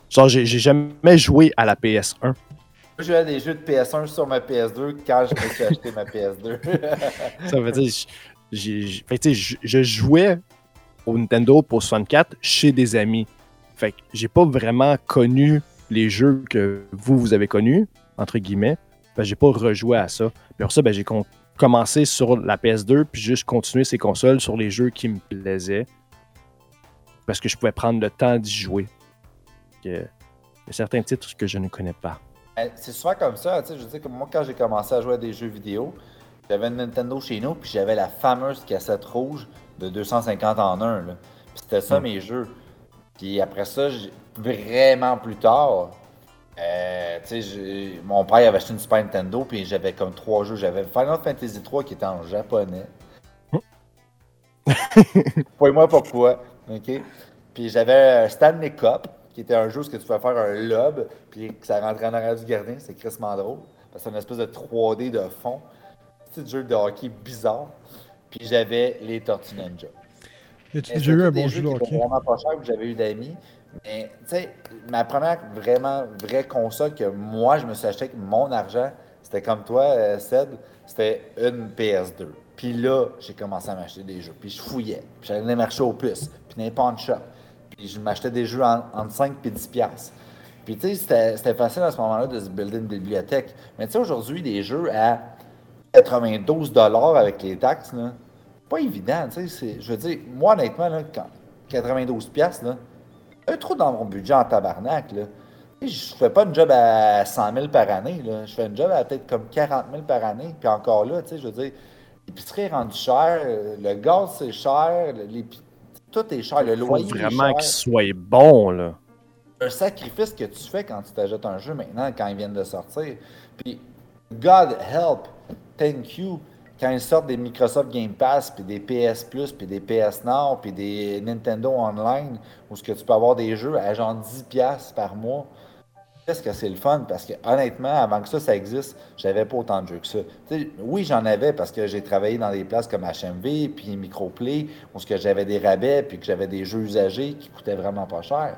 Genre, j'ai j'ai jamais joué à la PS1. Moi, je jouais à des jeux de PS1 sur ma PS2 quand je me suis acheté ma PS2. Ça veut dire, j'ai- fait je, jouais au Nintendo pour 64 chez des amis. Fait que j'ai pas vraiment connu les jeux que vous, vous avez connus, entre guillemets. Que j'ai pas rejoué à ça. Puis pour ça, ben, j'ai con- commencé sur la PS2, puis juste continué ces consoles sur les jeux qui me plaisaient. Parce que je pouvais prendre le temps d'y jouer. Que, Il y a certains titres que je ne connais pas. Ben, C'est souvent comme ça, tu sais, je veux dire, comme moi, quand j'ai commencé à jouer à des jeux vidéo, j'avais une Nintendo chez nous, puis j'avais la fameuse cassette rouge de 250 en 1, là. Puis c'était ça Mm. mes jeux. Puis après ça, vraiment plus tard, euh, mon père avait acheté une Super Nintendo, puis j'avais comme trois jeux. J'avais Final Fantasy 3 qui était en japonais. Pouvez-moi pourquoi, ok? Puis j'avais euh, Stanley Cup, qui était un jeu où ce que tu pouvais faire un lob, puis que ça rentrait en arrière du gardien. C'est crissement drôle. Parce que c'est une espèce de 3D de fond. Petit jeu de hockey bizarre. Puis j'avais les Tortues Ninja. Mais déjà eu un bon jeu de hockey? vraiment pas cher que j'avais eu d'amis? Mais, tu sais, ma première vraiment vraie console que moi, je me suis acheté avec mon argent, c'était comme toi, euh, Ced, c'était une PS2. Puis là, j'ai commencé à m'acheter des jeux. Puis je fouillais. Puis j'allais marchés aux puces. Puis dans les pawn shop. Puis je m'achetais des jeux en- entre 5 et 10 piastres. Puis tu sais, c'était- facile à ce moment-là de se builder une bibliothèque. Mais tu sais, aujourd'hui, des jeux à 92 avec les taxes, là, pas évident. tu sais, Je veux dire, moi, honnêtement, là, quand 92 piastres, là, un trou dans mon budget en tabarnak, là. Je fais pas une job à 100 000 par année, là. Je fais une job à peut-être comme 40 000 par année. Puis encore là, tu sais, je veux dire, l'épicerie est rendue chère, le gaz c'est cher, tout est cher, le Faut loyer vraiment est qu'il cher. soit bon, là. un sacrifice que tu fais quand tu t'ajoutes un jeu maintenant, quand ils viennent de sortir. Puis, God help, thank you, quand ils sortent des Microsoft Game Pass, puis des PS Plus, puis des PS Now, puis des Nintendo Online, où ce que tu peux avoir des jeux à genre 10$ par mois. Qu'est-ce que c'est le fun? Parce que honnêtement, avant que ça, ça existe, j'avais pas autant de jeux que ça. Oui, j'en avais parce que j'ai travaillé dans des places comme HMV, puis Microplay, où ce que j'avais des rabais, puis que j'avais des jeux usagés qui coûtaient vraiment pas cher.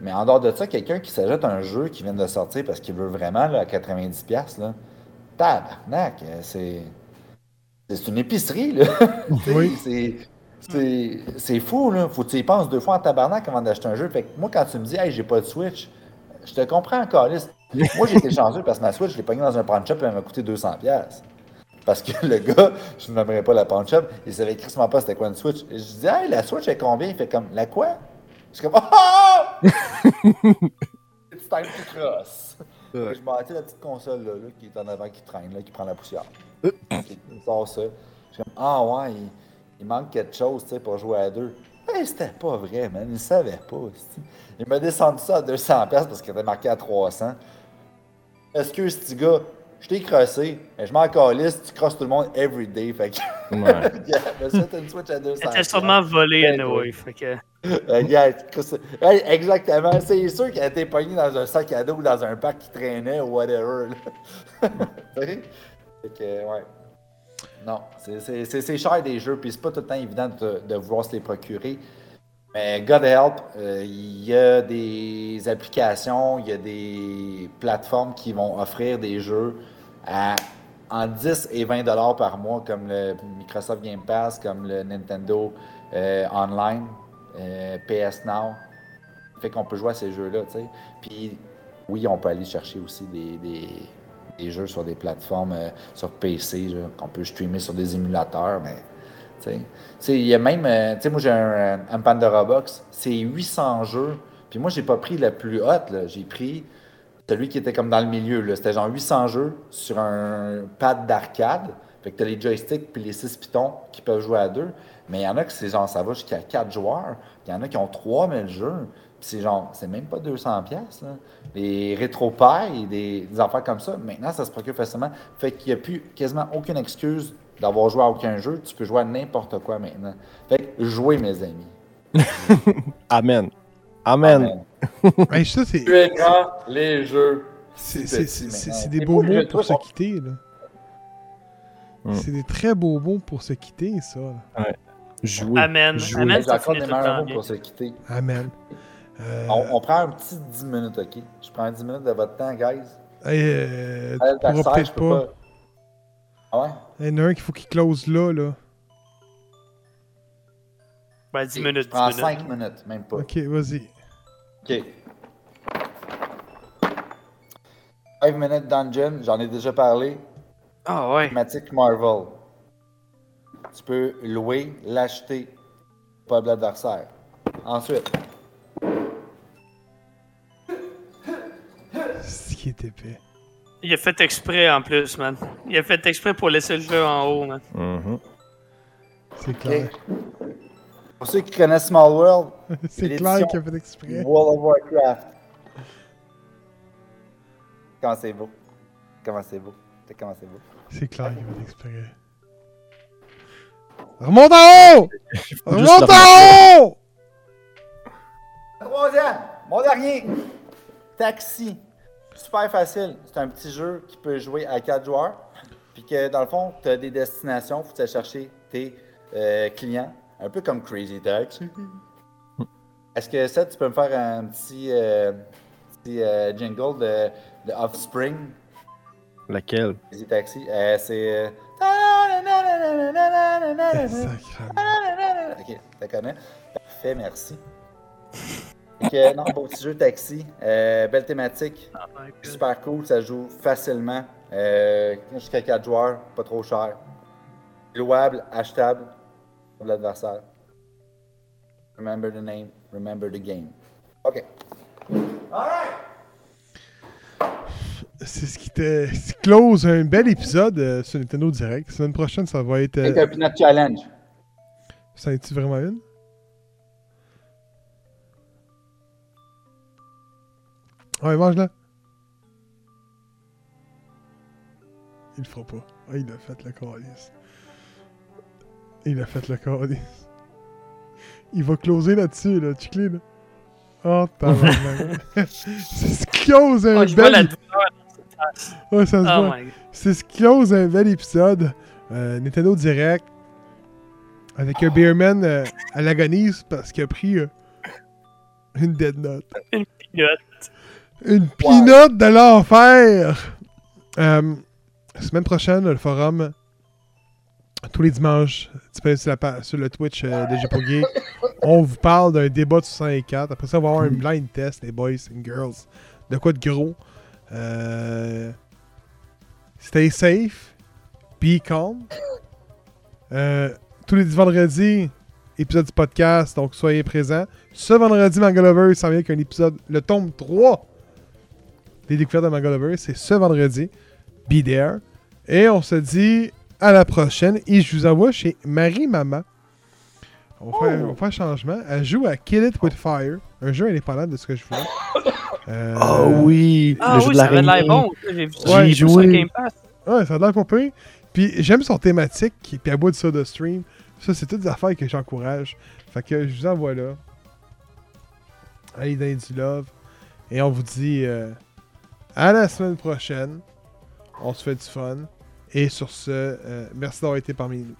Mais en dehors de ça, quelqu'un qui s'ajoute un jeu qui vient de sortir parce qu'il veut vraiment là, à 90$, là, tabarnak, euh, c'est. C'est une épicerie, là. Oui. c'est- fou, là. Faut que tu y penses deux fois en tabarnak avant d'acheter un jeu. Fait que moi, quand tu me dis, hey, j'ai pas de Switch, je te comprends encore, Moi, j'ai été chanceux parce que ma Switch, je l'ai pogné dans un pawn shop et elle m'a coûté 200$. Parce que le gars, je ne nommerai pas la pawn shop, il savait crissement pas c'était quoi une Switch. Et je dis, hey, la Switch est combien? Il fait comme, la quoi? Je suis comme, oh! It's time to cross. Je m'en la petite console là, là, qui est en avant, qui traîne, là, qui prend la poussière. Il sort ça. Je suis comme, ah ouais, il, il manque quelque chose tu sais, pour jouer à deux. Hey, c'était pas vrai, man. Il savait pas. c'ti. Il m'a descendu ça à 200$ piastres parce qu'il était marqué à 300$. Excuse, petit gars, je t'ai crossé. mais Je m'en calisse, tu crosses tout le monde every day. Fait que, Ouais. yeah, me une Switch à 200$. C'était sûrement volé, Ben, anyway. Fait que. Regarde, Hey, exactement. C'est sûr qu'il a été pogné dans un sac à dos ou dans un pack qui traînait ou whatever. ouais. Non, c'est- cher des jeux, puis c'est pas tout le temps évident de, de vouloir se les procurer. Mais God help, euh, il y a des applications, il y a des plateformes qui vont offrir des jeux à en 10 et 20 dollars par mois, comme le Microsoft Game Pass, comme le Nintendo euh, Online, euh, PS Now. Fait qu'on peut jouer à ces jeux-là, tu sais. Puis oui, on peut aller chercher aussi des- des jeux sur des plateformes euh, sur PC, qu'on peut streamer sur des émulateurs, mais il y a même, euh, moi j'ai un, euh, un Pandora Box, c'est 800 jeux. Puis moi, j'ai pas pris le plus là. J'ai pris celui qui était comme dans le milieu. C'était genre 800 jeux sur un pad d'arcade. Fait que t'as les joysticks puis les 6 pitons qui peuvent jouer à deux. Mais il y en a qui c'est genre, ça va jusqu'à 4 joueurs. Il y en a qui ont 3000 jeux. C'est genre, c'est même pas 200 pièces. Les rétro-pailles, des, des affaires comme ça, maintenant, ça se procure facilement. Fait qu'il n'y a plus quasiment aucune excuse d'avoir joué à aucun jeu. Tu peux jouer à n'importe quoi maintenant. Fait que jouez, mes amis. Amen. Amen. Hey, ça, c'est. Plus écran, les jeux. C'est des beaux mots pour se quitter, là. Hmm. C'est des très beaux mots pour se quitter, ça. là. Jouer. Amen. Jouer. Amen, ça finit tout le meilleurs temps mots bien. pour se quitter. Amen. Euh, On, on prend un petit 10 minutes, OK? Je prends 10 minutes de votre temps, guys. hey, euh, À tu pourras peut-être je peux pas. pas. Ah ouais? Il y en a un qu'il faut qu'il close là, là. Ben, 10 Ok, minutes, Je prends 10 minutes. 5 minutes, même pas. Ok, vas-y. OK. 5 minutes dungeon, j'en ai déjà parlé. Ah ouais. Thématique Marvel. Tu peux louer, l'acheter, pas de l'adversaire. Ensuite, épais. Il a fait exprès en plus, man. Il a fait exprès pour laisser le jeu en haut, man. Mhm. C'est clair. pour ceux qui connaissent Small World, C'est clair qu'il a fait exprès. World of Warcraft. Comment c'est beau? Comment c'est beau? Comment c'est beau? C'est clair qu'il a fait exprès. Remonte en haut! Remonte en haut! Troisième, mon dernier. Taxi. Super facile. C'est un petit jeu qui peut jouer à 4 joueurs. Puis que dans le fond, tu as des destinations, faut que chercher tes euh, clients. Un peu comme Crazy Taxi. Est-ce que ça, tu peux me faire un petit, euh, petit euh, jingle de, de Offspring, Laquelle? Crazy Taxi? C'est. Ok, tu connais. Parfait, merci. Que, non, beau petit jeu taxi. Euh, belle thématique. Super cool, ça joue facilement. Euh, Jusqu'à 4 joueurs, pas trop cher. Louable, achetable pour l'adversaire. Remember the name, remember the game. OK. C'est ce qui te ce qui close un bel épisode euh, sur Nintendo Direct. La semaine prochaine, ça va être. C'est Euh, un Peanut Challenge. ça en est-tu vraiment une? Ouais, mange-la. Il le fera pas. Ah, il a fait le calice. Il a fait le calice. Il va closer là-dessus, là, Chiclé, là. Oh, tabarnak. C'est ce qui close un Oh, bel... Ouais, ça se Oh voit. C'est ce qui close un bel épisode. Euh, Nintendo Direct. Avec un Beerman euh, à l'agonise parce qu'il a pris euh, une dead note. Peanut. Une peanut de l'enfer! Euh, semaine prochaine, le forum, tous les dimanches, disponible sur, la sur le Twitch euh, de Jepo Geek. On vous parle d'un débat de 64. Après ça, on va avoir un blind test, les boys and girls. De quoi de gros? Euh, stay safe. Be calm. Euh, tous les vendredis, épisode du podcast, donc soyez présents. Ce vendredi, Mangalover, il s'en vient avec un épisode, le tome 3 des découvertes de Mangalover. C'est ce vendredi. Be there. Et on se dit à la prochaine. Et je vous envoie chez Marie Mama. On va, faire, on va faire un changement. Elle joue à Kill It With Fire, un jeu indépendant de ce que je vois. Euh, Oh oui, Ah le jeu oui, de ça avait l'air bon. ça, J'ai vu Ouais, ça joué. sur Game Pass. Ouais, ça a l'air pire. Puis j'aime son thématique, puis elle boit de ça de stream. Ça, c'est toutes des affaires que j'encourage. Fait que je vous envoie là. Allez donner du love. Et on vous dit euh, à la semaine prochaine. On se fait du fun. Et sur ce, euh, merci d'avoir été parmi nous.